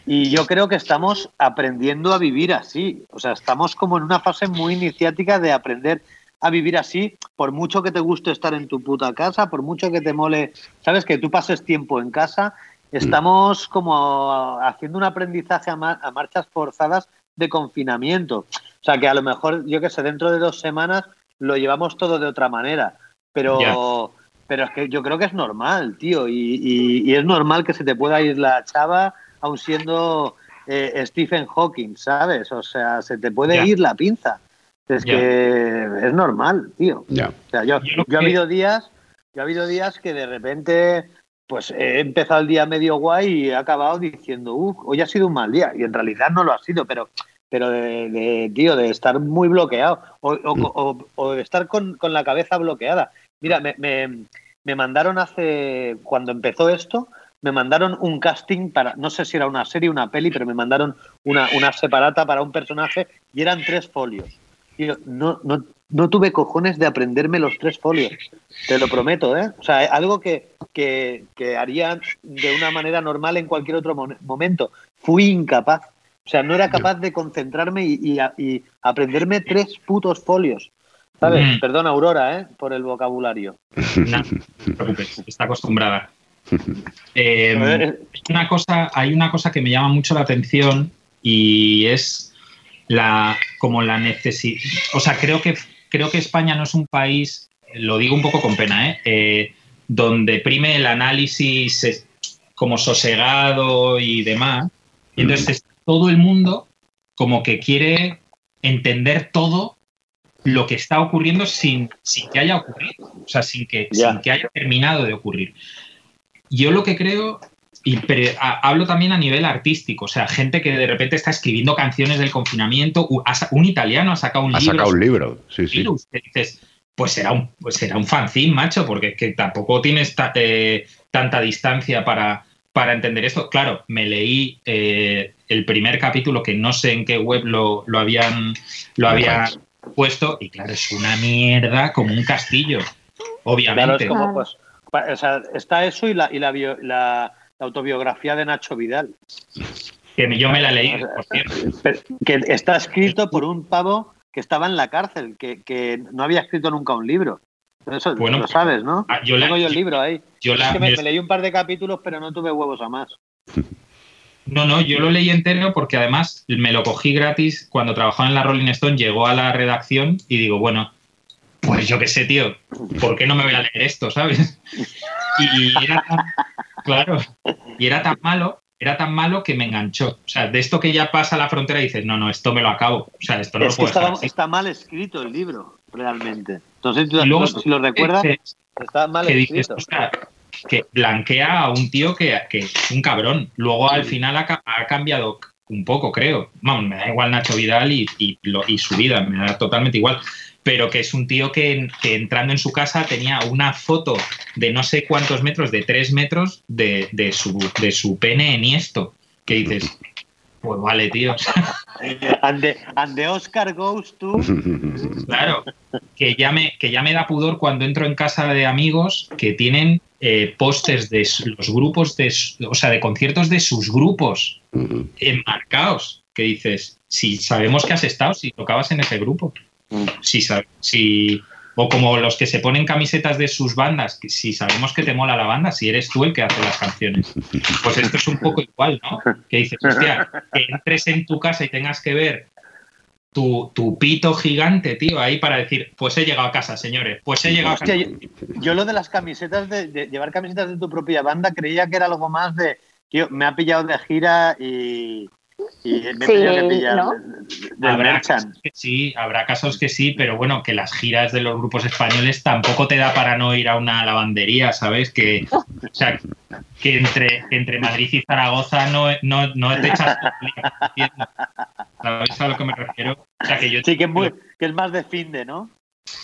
y yo creo que estamos aprendiendo a vivir así. O sea, estamos como en una fase muy iniciática de aprender a vivir así, por mucho que te guste estar en tu puta casa, por mucho que te mole, sabes, que tú pases tiempo en casa, estamos como haciendo un aprendizaje a, ma- a marchas forzadas de confinamiento. O sea, que a lo mejor, yo que sé, dentro de dos semanas lo llevamos todo de otra manera. Pero, pero es que yo creo que es normal, tío. Y, y- y es normal que se te pueda ir la chava, aun siendo eh, Stephen Hawking, ¿sabes? O sea, se te puede ir la pinza. Es Ya. que es normal, tío. Ya. O sea, yo, Yo ha habido días, yo ha habido días que de repente, pues he empezado el día medio guay y he acabado diciendo, uff, hoy ha sido un mal día. Y en realidad no lo ha sido, pero, pero de, de, tío, de estar muy bloqueado o, o- o- o de estar con, con la cabeza bloqueada. Mira, me, me, me mandaron hace, cuando empezó esto, me mandaron un casting para, no sé si era una serie o una peli, pero me mandaron una, una separata para un personaje y eran tres folios. Tío, no, no, no tuve cojones de aprenderme los tres folios. Te lo prometo, ¿eh? O sea, algo que, que, que haría de una manera normal en cualquier otro mo- momento. Fui incapaz. O sea, no era capaz de concentrarme y, y a- y aprenderme tres putos folios. ¿Sabes? Mm. Perdón, Aurora, ¿eh? Por el vocabulario. No, no te preocupes, está acostumbrada. Eh, Eh, una cosa, hay una cosa que me llama mucho la atención y es la como la necesidad. O sea, creo que creo que España no es un país, lo digo un poco con pena, ¿eh? Eh, donde prime el análisis como sosegado y demás. Y entonces es todo el mundo como que quiere entender todo lo que está ocurriendo sin, sin que haya ocurrido, o sea, sin que, sin que haya terminado de ocurrir. Yo lo que creo, y pero, a- hablo también a nivel artístico, o sea, gente que de repente está escribiendo canciones del confinamiento, ha un italiano ha sacado un Ha libro sacado un libro, sí, sí. virus, que dices, pues será un, pues será un fanzine, macho, porque es que tampoco tienes ta- eh, tanta distancia para, para entender esto. Claro, me leí eh, el primer capítulo que no sé en qué web lo, lo habían, lo habían puesto y claro, es una mierda como un castillo, Claro, obviamente. es como, Claro. pues, o sea, está eso y la, y la, bio- la- la autobiografía de Nacho Vidal. Que yo me la leí, por cierto. Que está escrito por un pavo que estaba en la cárcel, que, que no había escrito nunca un libro. Eso Bueno, lo sabes, ¿no? Ah, yo la- Tengo yo el libro ahí. Yo la- Es que me, me leí un par de capítulos, pero no tuve huevos a más. No, no, yo lo leí entero porque además me lo cogí gratis cuando trabajaba en la Rolling Stone, llegó a la redacción y digo, bueno, pues yo qué sé, tío, ¿por qué no me voy a leer esto, sabes? Y era claro, y era tan malo, era tan malo que me enganchó. O sea, de esto que ya pasa la frontera y dices, no, no, esto me lo acabo. O sea, esto no es lo que puedo así. está mal escrito el libro, realmente. Entonces, Y luego, si lo recuerdas, dices, está mal que dices, escrito. "Ostras, que blanquea a un tío que, que es un cabrón. Luego al final ha cambiado un poco, creo. Vamos, me da igual Nacho Vidal y, y lo- y su vida, me da totalmente igual. Pero que es un tío que, que entrando en su casa tenía una foto de no sé cuántos metros, de tres metros, de, de su, de su pene en esto. Que dices, pues vale, tío. And the, and the Oscar goes to. Claro, que ya, me, que ya me da pudor cuando entro en casa de amigos que tienen eh, pósters de los grupos, de, o sea, de conciertos de sus grupos enmarcados. Que dices, si sabemos que has estado, si tocabas en ese grupo. Si, si, o como los que se ponen camisetas de sus bandas, que si sabemos que te mola la banda, si eres tú el que hace las canciones. Pues esto es un poco igual, ¿no? Que dices, hostia, que entres en tu casa y tengas que ver tu, tu pito gigante, tío, ahí para decir, pues he llegado a casa, señores, pues he llegado a casa. Yo lo de las camisetas, de, de llevar camisetas de tu propia banda, creía que era algo más de, tío, me ha pillado de gira y, Y me Sí, que pillar ¿no? Habrá casos que sí, habrá casos que sí, pero bueno, que las giras de los grupos españoles tampoco te da para no ir a una lavandería, ¿sabes? Que, o sea, que entre, que entre Madrid y Zaragoza no, no, no te echas. ¿Sabes a lo que me refiero? O sea, que yo Sí, que es, muy, que es más de fin de, ¿no?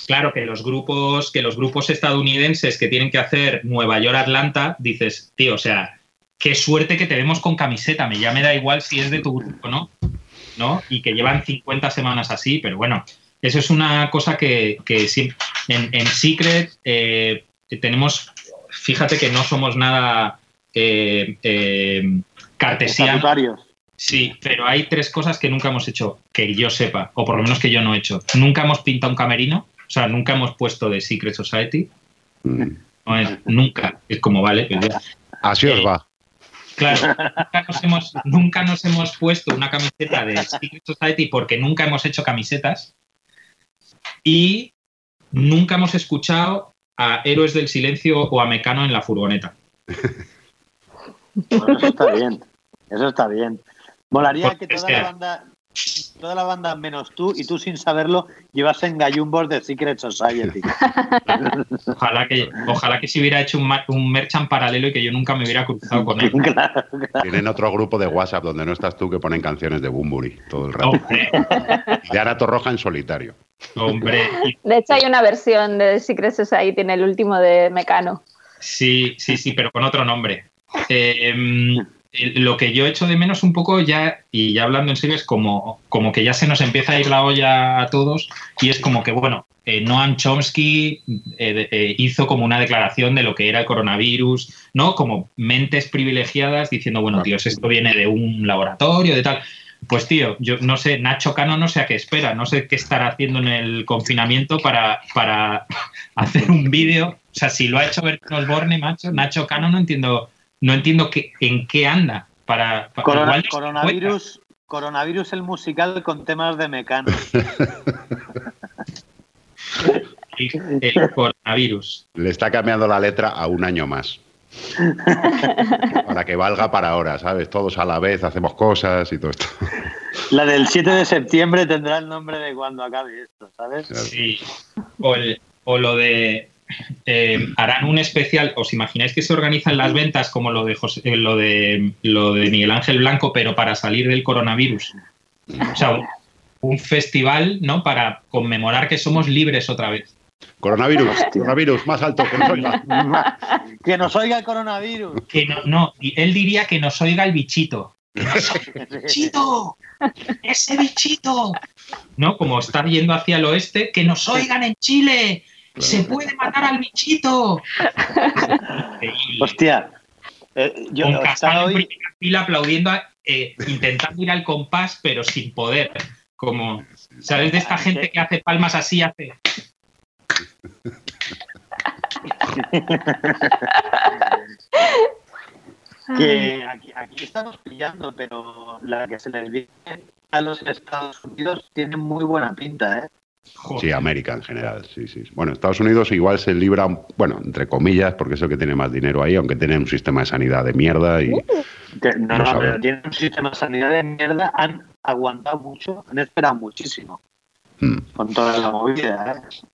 Claro que los grupos, que los grupos estadounidenses que tienen que hacer Nueva York Atlanta, dices, tío, o sea, qué suerte que te vemos con camiseta, me ya me da igual si es de tu grupo, ¿no? ¿No? Y que llevan 50 semanas así, pero bueno, eso es una cosa que, que sí- en, en Secret eh, tenemos, fíjate que no somos nada eh, eh, cartesianos. Sí, pero hay tres cosas que nunca hemos hecho, que yo sepa, o por lo menos que yo no he hecho. Nunca hemos pintado un camerino, o sea, nunca hemos puesto de Secret Society. Mm. No es- nunca. Es como, vale, pues. Así os va. Claro, nunca nos, hemos, nunca nos hemos puesto una camiseta de Secret Society porque nunca hemos hecho camisetas. Y nunca hemos escuchado a Héroes del Silencio o a Mecano en la furgoneta. Bueno, eso está bien. Eso está bien. Molaría que Porque es toda la que- banda, toda la banda menos tú y tú sin saberlo llevasen gallumbos de Secret Society. Ojalá que, ojalá que se hubiera hecho un, un merchant paralelo y que yo nunca me hubiera cruzado con él. claro, Tienen otro grupo de WhatsApp donde no estás tú que ponen canciones de Bumburi todo el rato. Hombre, Y de Ana Torroja en solitario. hombre. De hecho, hay una versión de Secret Society en el último de Mecano. Sí, sí, sí, pero con otro nombre. Eh, el- lo que yo echo de menos un poco ya, y ya hablando en serio, es como, como que ya se nos empieza a ir la olla a todos y es como que, bueno, eh, Noam Chomsky eh, eh, hizo como una declaración de lo que era el coronavirus, ¿no? Como mentes privilegiadas diciendo, bueno, tíos, esto viene de un laboratorio, de tal. Pues tío, yo no sé, Nacho Cano no sé a qué espera, no sé qué estará haciendo en el confinamiento para, para hacer un vídeo. O sea, si lo ha hecho Bertín Osborne, macho, Nacho Cano no entiendo, no entiendo qué, en qué anda. Para, para- Corona- igual no se coronavirus, coronavirus el musical con temas de Mecano. el, el coronavirus. Le está cambiando la letra a un año más. Para que valga para ahora, ¿sabes? Todos a la vez hacemos cosas y todo esto. La del 7 de septiembre tendrá el nombre de cuando acabe esto, ¿sabes? Sí. O, el- o lo de. Eh, harán un especial. ¿Os imagináis que se organizan las ventas como lo de, José- eh, lo de, lo de Miguel Ángel Blanco, pero para salir del coronavirus? O sea, un, un festival, ¿no? Para conmemorar que somos libres otra vez. Coronavirus, coronavirus, más alto que nos oiga. Que nos oiga el coronavirus. Que no, no, él diría que nos oiga el bichito. ¡Que nos oiga el bichito! ¡Ese bichito! ¿No? Como estar yendo hacia el oeste, que nos oigan en Chile. ¡Se puede matar al bichito! Hostia. eh, yo Con en hoy, primera fila aplaudiendo, eh, intentando ir al compás, pero sin poder. Como, ¿sabes? De esta gente que hace palmas así, hace. que aquí, aquí estamos pillando, pero la que se les viene a los Estados Unidos tiene muy buena pinta, ¿eh? Joder. Sí, América en general, sí, sí. Bueno, Estados Unidos igual se libra, bueno, entre comillas, porque es el que tiene más dinero ahí, aunque tiene un sistema de sanidad de mierda y Que, no, No pero tienen un sistema de sanidad de mierda, han aguantado mucho, han esperado muchísimo mm, con toda la movida, ¿eh?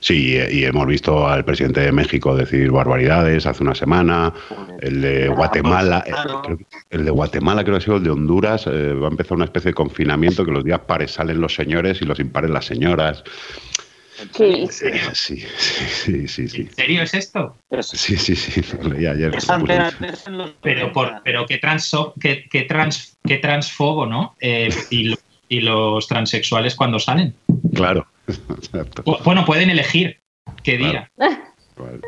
Sí, y, hemos visto al presidente de México decir barbaridades hace una semana, el de Guatemala, que- el de Guatemala creo que ha sido el de Honduras, eh, va a empezar una especie de confinamiento que los días pares salen los señores y los impares las señoras. Sí. Eh, sí, sí, sí, sí, sí. ¿En serio es esto? Es, Sí, sí, sí, lo leí ayer. es Antena 3 en los Pero, 90. por, pero qué, transo, qué, qué trans, qué transfobo, ¿no? Eh, y, lo- y los transexuales cuando salen. Claro. Bueno, pueden elegir qué día. Vale.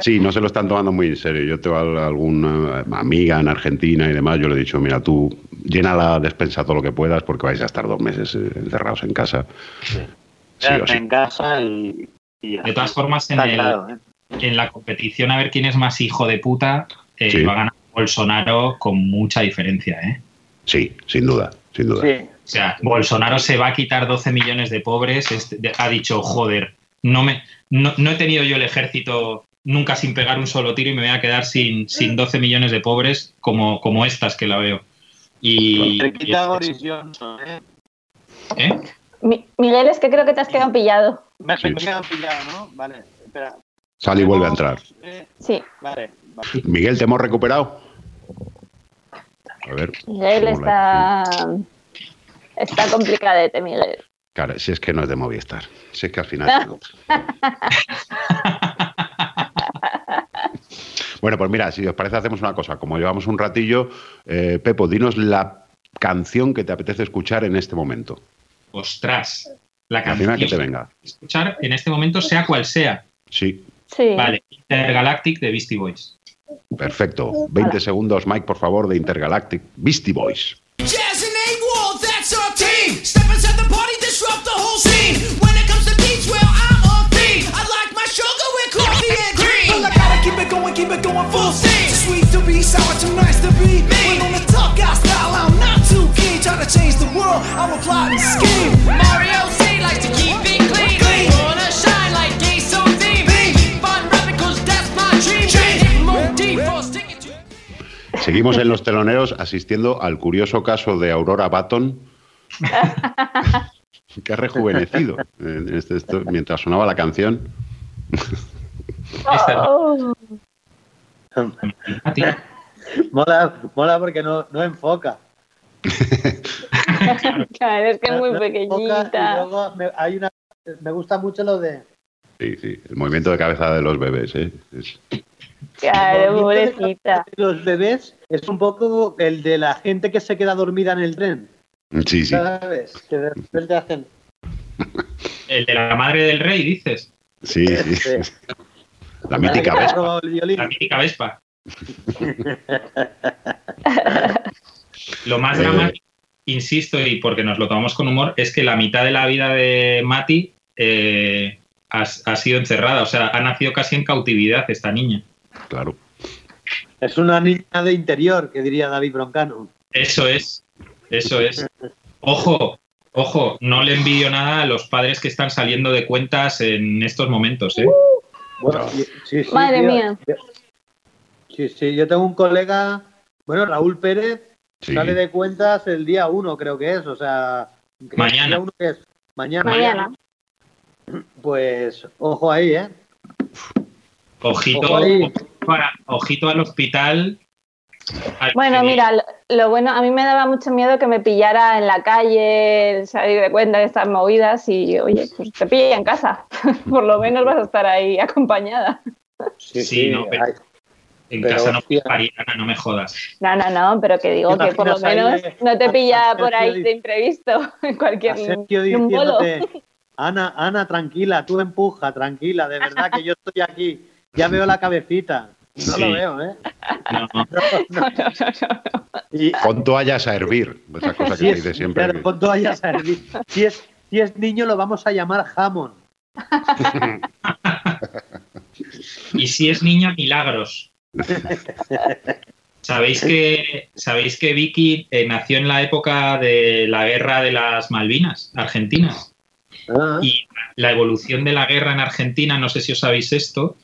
Sí, no se lo están tomando muy en serio. Yo tengo al- alguna amiga en Argentina y demás, yo le he dicho, mira, tú llena la despensa todo lo que puedas porque vais a estar dos meses eh, encerrados en casa. Sí sí. en casa y, y ya. De todas formas, en, el- claro, ¿eh? en la competición a ver quién es más hijo de puta, eh, Sí. va a ganar Bolsonaro con mucha diferencia, ¿eh? Sí, sin duda, sin duda. Sí, O sea, Bolsonaro se va a quitar 12 millones de pobres. este, de- ha dicho, joder, no, me, no, no he tenido yo el ejército nunca sin pegar un solo tiro y me voy a quedar sin, sin 12 millones de pobres como, como estas que la veo. Y, Boris Johnson, ¿eh? ¿Eh? Mi- Miguel, es que creo que te has quedado pillado. Me, Sí. me he quedado pillado, ¿no? Vale, espera. Sal y vuelve a entrar. Eh, Sí, vale, vale. Miguel, ¿te hemos recuperado? A ver. Miguel ¿cómo la- está. Está complicadete, Miguel. Claro, si es que no es de Movistar. Si es que al final. bueno, pues mira, si os parece, hacemos una cosa. Como llevamos un ratillo, eh, Pepo, dinos la canción que te apetece escuchar en este momento. Ostras, la canción que te venga. escuchar en este momento, sea cual sea. Sí, Sí. Vale, Intergalactic de Beastie Boys. Perfecto. 20 segundos, Mike, por favor, de Intergalactic Beastie Boys. Jazz Seguimos en los teloneros asistiendo al curioso caso de Aurora Baton, que ha rejuvenecido en este- esto- mientras sonaba la canción. Oh. Mola, mola porque no, no enfoca. claro, es que es muy No enfoca y pequeñita. luego me, hay una, me gusta mucho lo de. Sí, sí, el movimiento de cabeza de los bebés. ¿eh? Es- Claro, pobrecita. Los bebés es un poco el de la gente que se queda dormida en el tren. Sí, sí. ¿Sabes? Que de repente hacen. El de la madre del rey, dices. Sí, sí. Sí. La mítica Vespa. La mítica Vespa. Lo más Eh. dramático, insisto, y porque nos lo tomamos con humor, es que la mitad de la vida de Mati eh, ha, ha sido encerrada. O sea, ha nacido casi en cautividad esta niña. Claro. Es una niña de interior, que diría David Broncano. Eso es, eso es. Ojo, ojo, no le envidio nada a los padres que están saliendo de cuentas en estos momentos, ¿eh? Bueno, No. sí, sí, Madre tío. mía. Sí, sí, yo tengo un colega, bueno, Raúl Pérez, Sí. sale de cuentas el día uno, creo que es, o sea. ¿el Mañana. día uno es? Mañana. Mañana. Pues, ojo ahí, ¿eh? Ojito, Ojo ahí. ojito al hospital. al Bueno, que- mira, lo, lo bueno, a mí me daba mucho miedo que me pillara en la calle, salir de cuenta de estas movidas y, oye, pues te pilla en casa. Por lo menos vas a estar ahí acompañada. Sí, no, pero- ay, En Pero, casa no no me jodas. No, no, no, pero que digo ¿Te que por lo menos de- no te pilla a por ahí de imprevisto en cualquier un bolo. Ana, Ana, tranquila, tú empuja, tranquila, de verdad que yo estoy aquí. Ya veo la cabecita. No Sí. lo veo, ¿eh? No, no. Y, Pon toallas a hervir. Esa cosa que si se es, dice siempre. claro, con toallas a hervir. Si es, si es niño, lo vamos a llamar jamón. Y si es niña, milagros. Sabéis que, sabéis que Vicky eh, nació en la época de la guerra de las Malvinas, Argentinas. Ah, Y la evolución de la guerra en Argentina, no sé si os sabéis esto,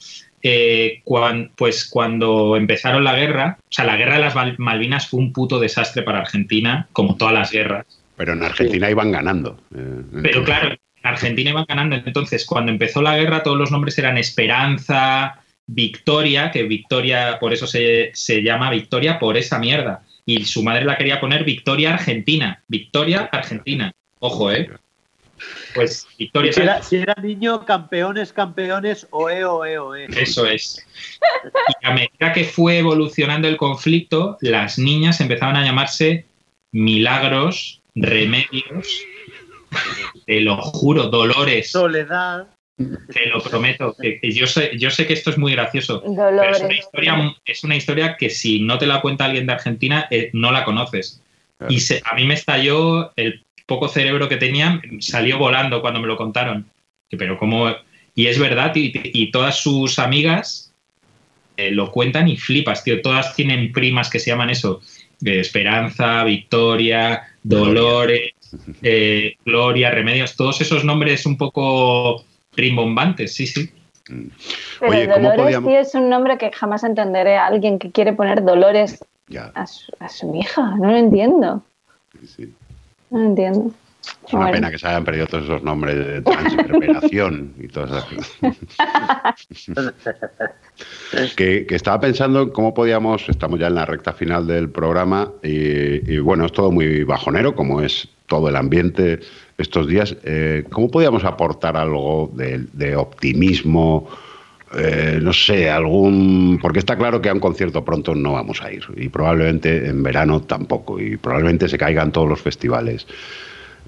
eh, cuan- pues cuando empezaron la guerra, o sea, la guerra de las Mal- Malvinas fue un puto desastre para Argentina, como todas las guerras. Pero en Argentina iban ganando. eh, Pero claro, en Argentina iban ganando. Entonces, cuando empezó la guerra, todos los nombres eran Esperanza, Victoria, que Victoria, por eso se, se llama Victoria, por esa mierda. Y su madre la quería poner Victoria Argentina. Victoria Argentina. Ojo, ¿eh? Pues Victoria. si, era, si era niño, campeones, campeones, oe, oe, oe. Eso es. Y a medida que fue evolucionando el conflicto, las niñas empezaban a llamarse milagros, remedios, te lo juro, dolores, Soledad. te lo prometo. que- que yo, sé, yo sé que esto es muy gracioso, pero Dolores. es una historia, es una historia que si no te la cuenta alguien de Argentina, eh, no la conoces. Claro. Y se- a mí me estalló el poco cerebro que tenía, salió volando cuando me lo contaron. Pero como y es verdad, y, y todas sus amigas eh, lo cuentan y flipas, tío. Todas tienen primas que se llaman eso: de Esperanza, Victoria, Dolores, eh, Gloria, Remedios, todos esos nombres un poco rimbombantes, sí, sí. Pero Oye, ¿cómo Dolores, podíamos- tío, es un nombre que jamás entenderé a alguien que quiere poner Dolores Ya, A su, a su hija, no lo entiendo. sí, sí. No entiendo. Es una Bueno. pena que se hayan perdido todos esos nombres de transverberación y todas esas cosas. que, que estaba pensando en cómo podíamos, estamos ya en la recta final del programa y, y bueno, es todo muy bajonero, como es todo el ambiente estos días. Eh, ¿Cómo podíamos aportar algo de, de optimismo? Eh, no sé, algún. Porque está claro que a un concierto pronto no vamos a ir. Y probablemente en verano tampoco. Y probablemente se caigan todos los festivales.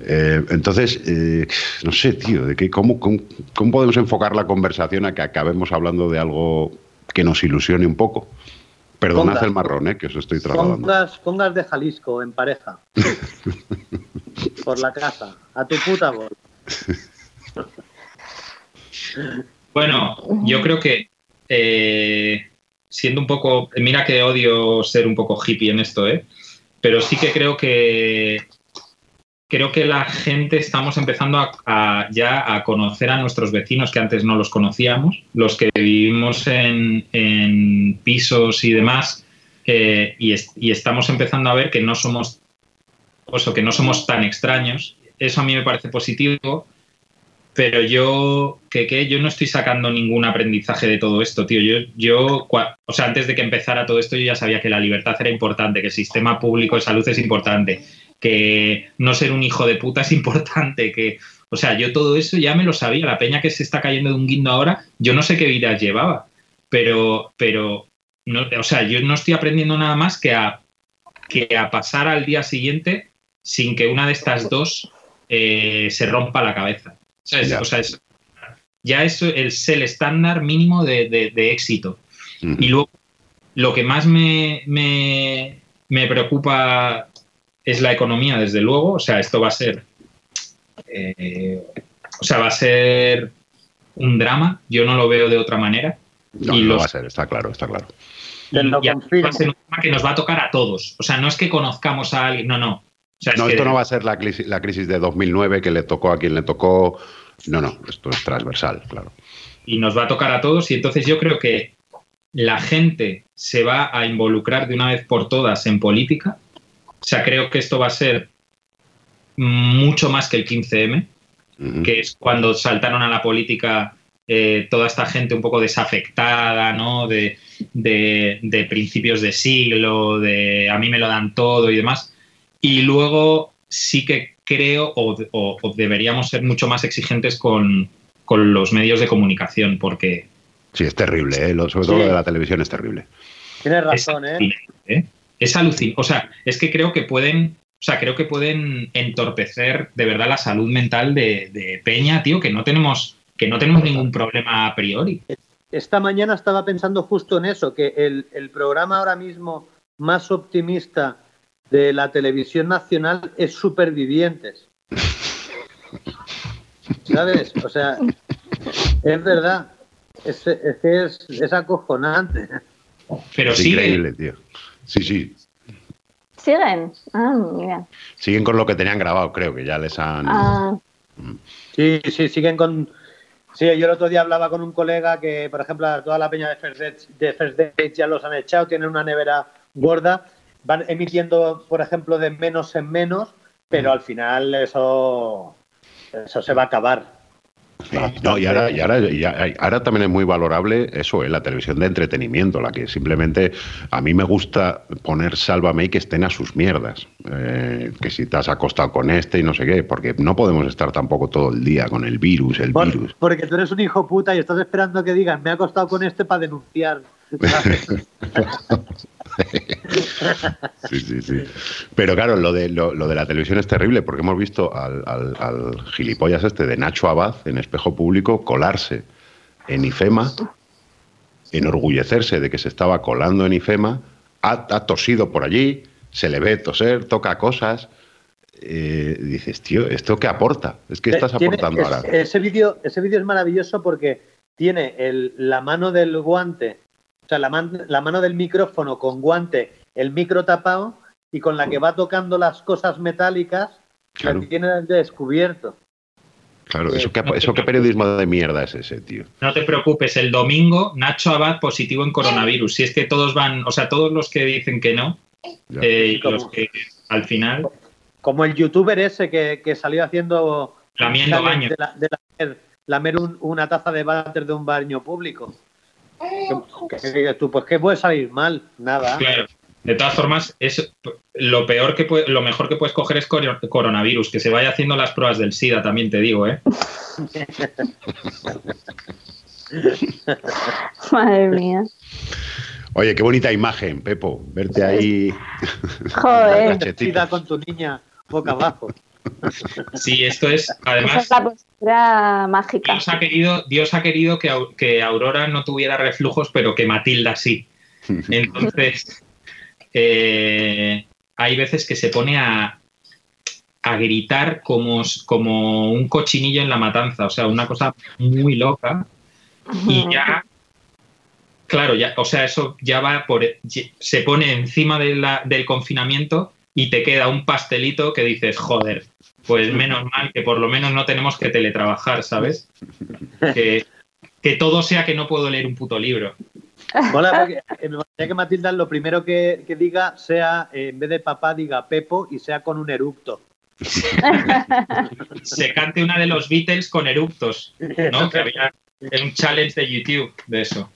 Eh, entonces, eh, no sé, tío, de qué, cómo, cómo, cómo podemos enfocar la conversación a que acabemos hablando de algo que nos ilusione un poco? Perdonad Congas. el marrón, eh, que os estoy trasladando. Congas, congas de Jalisco en pareja. Por la casa. A tu puta voz. Bueno, yo creo que eh, siendo un poco, mira que odio ser un poco hippie en esto, ¿eh? pero sí que creo que creo que la gente estamos empezando a, a ya a conocer a nuestros vecinos que antes no los conocíamos, los que vivimos en, en pisos y demás, eh, y, es- y estamos empezando a ver que no somos o sea, que no somos tan extraños. Eso a mí me parece positivo, pero yo que, que yo no estoy sacando ningún aprendizaje de todo esto, tío. Yo, yo, o sea, antes de que empezara todo esto, yo ya sabía que la libertad era importante, que el sistema público de salud es importante, que no ser un hijo de puta es importante, que, o sea, yo todo eso ya me lo sabía. La peña que se está cayendo de un guindo ahora, yo no sé qué vidas llevaba, pero, pero, no, o sea, yo no estoy aprendiendo nada más que a, que a pasar al día siguiente sin que una de estas dos eh, se rompa la cabeza. ¿Sabes? Ya. O sea, es- ya eso es el estándar mínimo de, de- de éxito. Y luego, lo que más me, me- me preocupa es la economía, desde luego. O sea, esto va a ser. eh, o sea, va a ser un drama. Yo no lo veo de otra manera. No, y no los- va a ser, está claro, está claro. Y va a ser un tema que nos va a tocar a todos. O sea, no es que conozcamos a alguien, no, no. Es No, que esto no va a ser la crisis, la crisis de 2009 que le tocó a quien le tocó. No, no, esto es transversal, claro. y nos va a tocar a todos y entonces yo creo que la gente se va a involucrar de una vez por todas en política. O sea, creo que esto va a ser mucho más que el 15M, Ujú. que es cuando saltaron a la política eh, toda esta gente un poco desafectada, ¿no? De, de- de principios de siglo, de a mí me lo dan todo y demás. Y luego sí que creo o, o- o deberíamos ser mucho más exigentes con, con los medios de comunicación, porque Sí, es terrible, ¿eh? Lo- sobre todo Sí. lo de la televisión es terrible. Tienes es razón, ¿eh? alucinante, ¿eh? Es alucinante. O sea, es que creo que pueden, o sea, creo que pueden entorpecer de verdad la salud mental de, de Peña, tío, que no tenemos, que no tenemos ningún problema a priori. Esta mañana estaba pensando justo en eso, que el, el programa ahora mismo más optimista de la televisión nacional es Supervivientes. ¿Sabes? O sea, es verdad. Es, es, que es, es acojonante. Pero es sí, increíble, tío. Sí, sí. ¿Siguen? Ah, mira. Siguen con lo que tenían grabado, creo que ya les han. Ah, Sí, sí, siguen con. Sí, yo el otro día hablaba con un colega que, por ejemplo, toda la peña de First de First Dates ya los han echado, tienen una nevera gorda, van emitiendo, por ejemplo, de menos en menos, pero al final eso, eso se va a acabar. Sí. No, y ahora, y ahora, y ahora- también es muy valorable eso, ¿eh? la televisión de entretenimiento, la que simplemente a mí me gusta poner Sálvame y que estén a sus mierdas. Eh, que si te has acostado con este y no sé qué, porque no podemos estar tampoco todo el día con el virus, el Por- virus. porque tú eres un hijo puta y estás esperando que digan, me ha acostado con este para denunciar. Sí, sí, sí. Pero claro, lo de, lo, lo de la televisión es terrible porque hemos visto al, al- al gilipollas este de Nacho Abad en espejo público colarse en IFEMA, enorgullecerse de que se estaba colando en IFEMA, ha, ha tosido por allí, se le ve toser, toca cosas. eh, dices, tío, ¿esto qué aporta? Es que estás Tiene- aportando es- ahora. Ese vídeo ese vídeo es maravilloso porque tiene el- la mano del guante, o sea, la, man- la mano del micrófono con guante, el micro tapado y con la que va tocando las cosas metálicas, Claro. la tiene descubierto. Claro, eso qué, eso qué periodismo de mierda es ese, tío. no te preocupes, el domingo Nacho Abad positivo en coronavirus. Si es que todos van, o sea, todos los que dicen que no, eh, y los que al final Como el youtuber ese que, que salió haciendo Lamiendo baño. de, la- de lamer, lamer un- una taza de váter de un baño público. Que dices tú, pues que puede salir mal, nada. Claro. De todas formas, es lo peor que puede- lo mejor que puedes coger es coro- coronavirus, que se vaya haciendo las pruebas del SIDA, también te digo, ¿eh? Madre mía. Oye, qué bonita imagen, Pepo. Verte ahí. Joder. Sida con tu niña boca abajo. Sí, esto es, Esa además, es la postura mágica. Dios ha querido, Dios ha querido que, Au- que Aurora no tuviera reflujos, pero que Matilda sí. Entonces, eh, hay veces que se pone a, a gritar como, como un cochinillo en la matanza, o sea, una cosa muy loca. Y ya, claro, ya, o sea, eso ya va por. Se pone encima de la- del confinamiento y te queda un pastelito que dices, joder, pues menos mal que por lo menos no tenemos que teletrabajar, ¿sabes? Que, que todo sea que no puedo leer un puto libro. Mola porque me gustaría que Matilda lo primero que, que diga sea, eh, en vez de papá, diga Pepo y sea con un eructo. Se cante una de los Beatles con eructos, ¿no? Que había un challenge de YouTube de eso.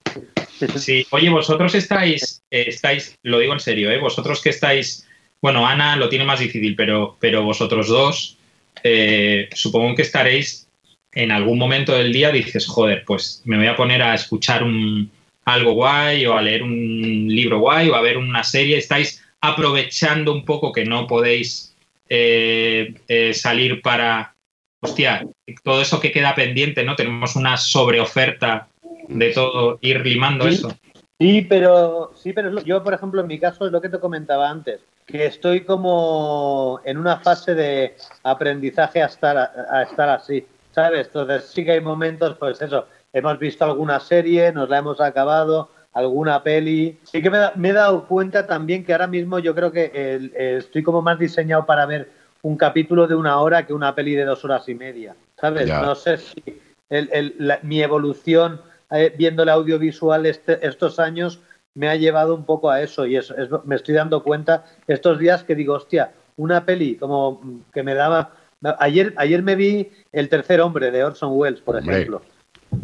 Sí, oye, vosotros estáis, eh, estáis, lo digo en serio, ¿eh? Vosotros que estáis, bueno, Ana lo tiene más difícil, pero, pero vosotros dos, eh, supongo que estaréis en algún momento del día, dices, joder, pues me voy a poner a escuchar un, algo guay o a leer un libro guay o a ver una serie, estáis aprovechando un poco que no podéis eh, eh, salir para, hostia, todo eso que queda pendiente, ¿no? Tenemos una sobreoferta de todo, ir limando eso. Sí, pero sí, pero es lo- yo, por ejemplo, en mi caso es lo que te comentaba antes, que estoy como en una fase de aprendizaje a estar, a, estar así, ¿sabes? Entonces sí que hay momentos, pues eso, hemos visto alguna serie, nos la hemos acabado, alguna peli. Sí que me, da- me he dado cuenta también que ahora mismo yo creo que el- eh, estoy como más diseñado para ver un capítulo de una hora que una peli de dos horas y media, ¿sabes? Ya. No sé si el- el- la- mi evolución eh, viendo el audiovisual este- estos años me ha llevado un poco a eso y es- es- me estoy dando cuenta estos días que digo, hostia, una peli como mm, que me daba... Ayer, ayer me vi El tercer hombre de Orson Welles, por Hombre. ejemplo.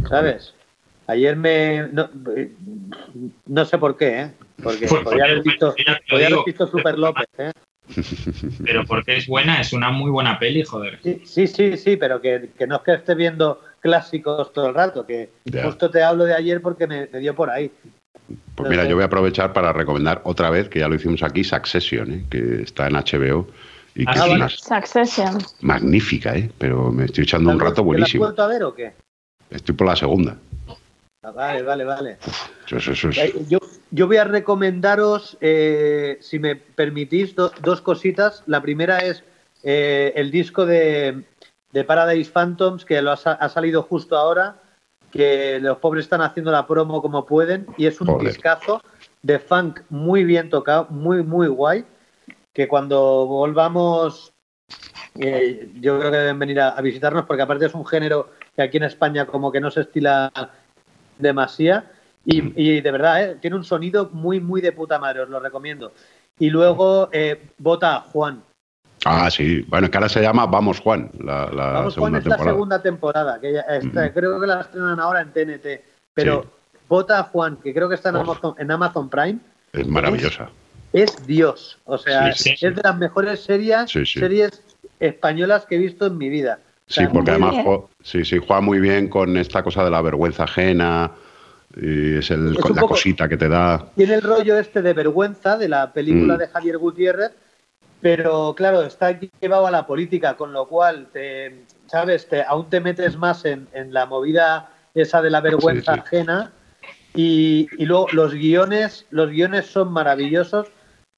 ¿Sabes? Ayer me... No, no sé por qué, ¿eh? Porque Pues, podría haber visto, podría haber visto Super López, ¿eh? pero porque es buena, es una muy buena peli, joder. Sí, sí, sí, sí, pero que, que no es que esté viendo clásicos todo el rato, que Ya. justo te hablo de ayer porque me, me dio por ahí. Pues mira, yo voy a aprovechar para recomendar otra vez, que ya lo hicimos aquí, Succession, ¿eh? que está en HBO y que Ah, es vale. una Succession. magnífica, ¿eh? pero me estoy echando un ¿Te la- rato ¿Te la has buenísimo. vuelto a ver o qué? Estoy por la segunda. Ah, vale, vale, vale. Eso, eso- eso es- Eh, Yo, yo voy a recomendaros, eh, si me permitís, do- dos cositas. La primera es eh, el disco de, de Paradise Phantoms, que lo ha, ha salido justo ahora, que los pobres están haciendo la promo como pueden, y es un Joder. discazo de funk muy bien tocado, muy, muy guay, que cuando volvamos, eh, yo creo que deben venir a, a visitarnos, porque aparte es un género que aquí en España como que no se estila demasiado. Y, y de verdad, ¿eh? tiene un sonido muy, muy de puta madre, os lo recomiendo. Y luego eh, vota a Juan. Ah, sí. Bueno, que ahora se llama Vamos Juan, la, la Vamos, Juan segunda es la temporada. segunda temporada, que ya está- Ujú. creo que la estrenan ahora en TNT. Pero Sí. vota a Juan, que creo que está en. Amazon, en Amazon Prime, Es maravillosa. es Dios. O sea, Sí, sí. es de las mejores series, series españolas que he visto en mi vida. O Sí, porque además jo- sí, sí, juega muy bien con esta cosa de la vergüenza ajena. Y es el- Es la poco- cosita que te da. tiene el rollo este de vergüenza de la película Mm. de Javier Gutiérrez, pero claro, está llevado a la política, con lo cual, te, ¿sabes? Te, aún te metes más en, en la movida esa de la vergüenza Sí, sí. ajena. Y, y luego los guiones, los guiones son maravillosos.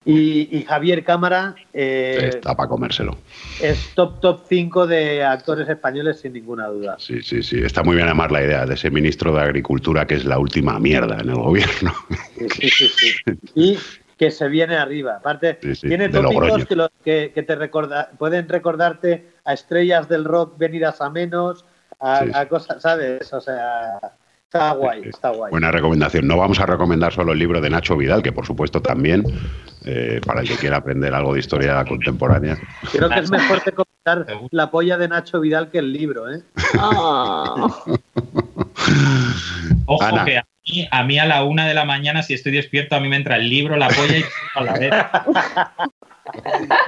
Y, y Javier Cámara eh, Está para comérselo. es top top 5 de actores españoles sin ninguna duda. Sí, sí, sí. Está muy bien además la idea de ese ministro de Agricultura que es la última mierda en el gobierno. Sí, sí, sí, sí. Y que se viene arriba. Aparte, Sí, sí, tiene tópicos que, los- que, que te recorda, pueden recordarte a estrellas del rock venidas a menos, a, Sí, sí. a cosas, ¿sabes? O sea, está guay, está guay. Buena recomendación. No vamos a recomendar solo el libro de Nacho Vidal, que por supuesto también, eh, para el que quiera aprender algo de historia contemporánea. Creo que es mejor que comentar la polla de Nacho Vidal que el libro, ¿eh? Ah. Ojo Ana. que a mí, a mí a la una de la mañana, si estoy despierto, a mí me entra el libro, la polla y a la vez.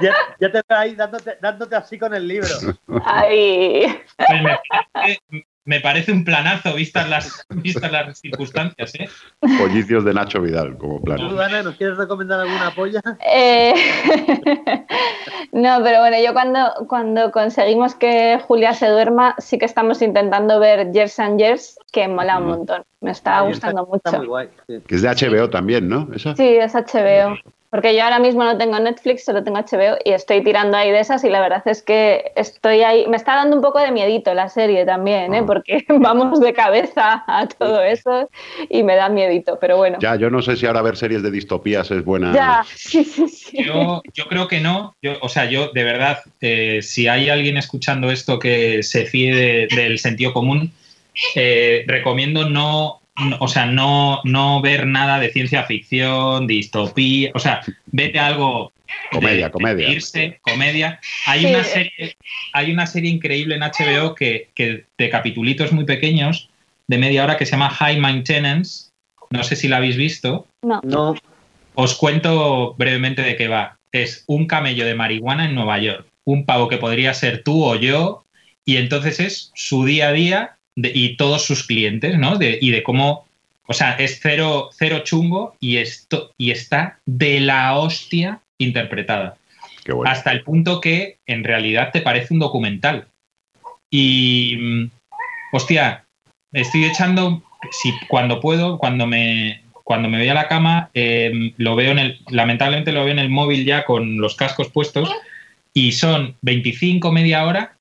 Ya, ya te veo ahí dándote, dándote así con el libro. Ay. Pues me, me parece un planazo vistas las, vistas las circunstancias, ¿eh? Pollicios de Nacho Vidal, como ¿Tú, plan. Ana, nos quieres recomendar alguna polla? Eh, no, pero bueno, yo cuando, cuando conseguimos que Julia se duerma, sí que estamos intentando ver Years and Years, que mola un montón. Me está gustando está mucho. muy guay. sí. Que es de HBO también, ¿no? ¿Esa? Sí, es HBO. Porque yo ahora mismo no tengo Netflix, solo tengo HBO y estoy tirando ahí de esas y la verdad es que estoy ahí. Me está dando un poco de miedito la serie también, ¿eh? Ah. porque vamos de cabeza a todo eso y me da miedito, pero bueno. Ya, yo no sé si ahora ver series de distopías es buena. Ya, sí, sí, sí. Yo, yo creo que no. Yo, o sea, yo de verdad, eh, si hay alguien escuchando esto que se fíe de- del sentido común, eh, recomiendo no- o sea, no, no ver nada de ciencia ficción, distopía, o sea, vete a algo de- Comedia, de comedia. reírse, comedia. Hay Sí. una serie, hay una serie increíble en HBO que, que de capitulitos muy pequeños, de media hora, que se llama High Maintenance. No sé si la habéis visto. No. No, Os cuento brevemente de qué va. Es un camello de marihuana en Nueva York. Un pavo que podría ser tú o yo. Y entonces es su día a día de- y todos sus clientes, ¿no? De- y de cómo. O sea, es cero, cero chungo y, esto, y está de la hostia interpretada. Qué bueno. Hasta el punto que en realidad te parece un documental. Y. Hostia, estoy echando. Si cuando puedo, cuando me. Cuando me voy a la cama, eh, lo veo en el. Lamentablemente lo veo en el móvil ya con los cascos puestos. Y son 25, media hora.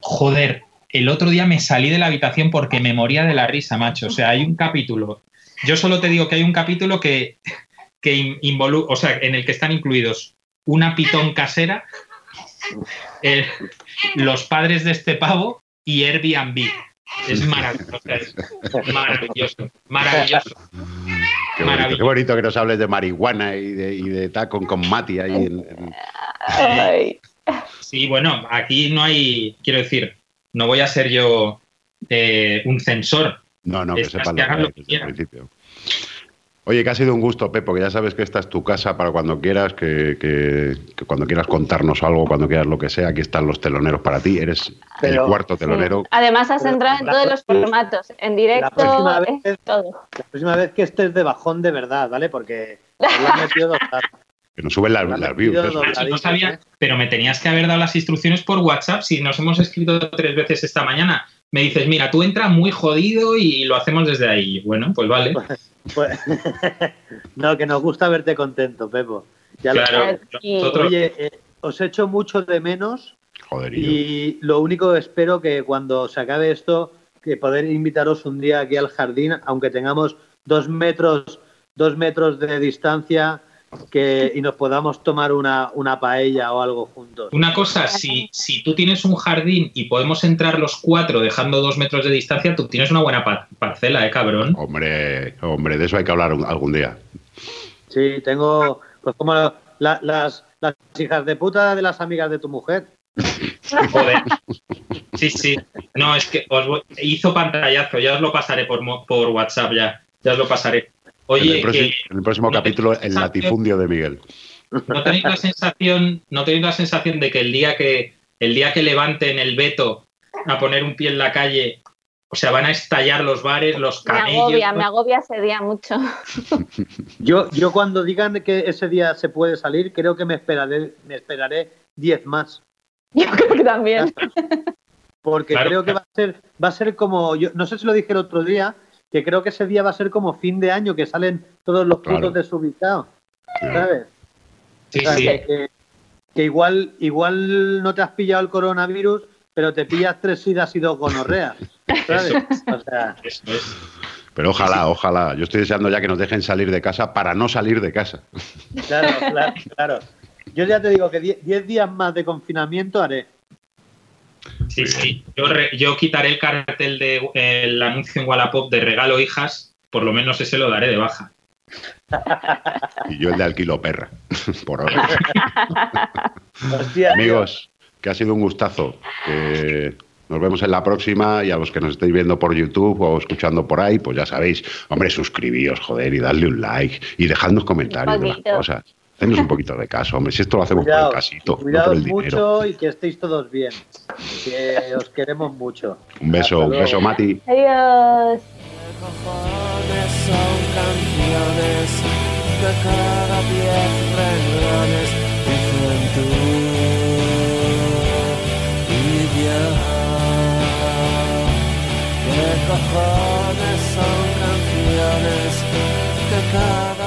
Joder, el otro día me salí de la habitación porque me moría de la risa, macho. O sea, hay un capítulo. Yo solo te digo que hay un capítulo que, que in- involu- o sea, en el que están incluidos una pitón casera, los padres de este pavo y Airbnb. Es maravilloso. es maravilloso. Maravilloso. Qué bonito, qué bonito que nos hables de marihuana y de, y de tal con, Mati ahí. en- en- Ay. Sí, bueno, aquí no hay, quiero decir, no voy a ser yo eh, un censor. No, no, que Estás sepan que lo que hagan hay lo que desde el quieran. principio. Oye, que ha sido un gusto, Pepo, que ya sabes que esta es tu casa para cuando quieras, que, que- que cuando quieras contarnos algo, cuando quieras lo que sea, aquí están los teloneros para ti. Eres Pero- el cuarto telonero. Además has entrado en la todos los próxima- formatos, en directo, próxima eh, vez- todo. la próxima vez que estés de bajón de verdad, ¿vale? Porque lo has metido doblado. Que nos suben las, views. eso. no sabía, ¿eh? pero me tenías que haber dado las instrucciones por WhatsApp si nos hemos escrito tres veces esta mañana. Me dices, mira, tú entra muy jodido y lo hacemos desde ahí. Bueno, pues vale. Pues- no, que nos gusta verte contento, Pepo. Ya lo Claro, nosotros- Oye, eh, os echo mucho de menos Joder, y lo único que espero que cuando se acabe esto, que poder invitaros un día aquí al jardín, aunque tengamos dos metros, dos metros de distancia, que, y nos podamos tomar una, una paella o algo juntos. Una cosa, si, si tú tienes un jardín y podemos entrar los cuatro dejando dos metros de distancia, tú tienes una buena pa- parcela, ¿eh, cabrón? Hombre, hombre, de eso hay que hablar un- algún día. Sí, tengo, pues como la- las, las hijas de puta de las amigas de tu mujer. Joder. Sí, sí. No, es que os voy- hizo pantallazo, ya os lo pasaré por, por WhatsApp, ya. Ya os lo pasaré. En, Oye, el próximo, que en el próximo no capítulo, el latifundio de Miguel. ¿no tenéis la sensación, no tenéis la sensación de que el día que el día que levanten el veto a poner un pie en la calle, o sea, van a estallar los bares, los Me camellos? agobia, me agobia ese día mucho. Yo, yo cuando digan que ese día se puede salir, creo que me esperaré, me esperaré 10 más. Yo creo que también. Porque Claro, creo que claro. va a ser, va a ser como, yo no sé si lo dije el otro día, que creo que ese día va a ser como fin de año, que salen todos los Claro. putos desubicados, ¿sabes? Sí, O sea, sí. Que, que- que igual, igual no te has pillado el coronavirus, pero te pillas tres sidas y dos gonorreas, ¿sabes? O sea, Eso es. Pero ojalá, ojalá. Yo estoy deseando ya que nos dejen salir de casa para no salir de casa. claro, claro, claro. Yo ya te digo que 10 días más de confinamiento haré. Sí, sí. Yo, re- yo quitaré el cartel de el anuncio en Wallapop de regalo hijas, por lo menos ese lo daré de baja. y yo el de alquilo perra, por ahora. Hostia, Amigos, que ha sido un gustazo. Nos vemos en la próxima y a los que nos estéis viendo por YouTube o escuchando por ahí, pues ya sabéis, hombre, suscribíos, joder, y darle un like y dejadnos comentarios de las cosas. Hacednos un poquito de caso, hombre, si esto lo hacemos por Cuidaos, el casito, no por cuidaos el dinero. mucho y que estéis todos bien. Que os queremos mucho. Un beso, un beso, Mati. Adiós. cojones son canciones de cada diez renglones dicen tú y yo. ¿Qué cojones son canciones de cada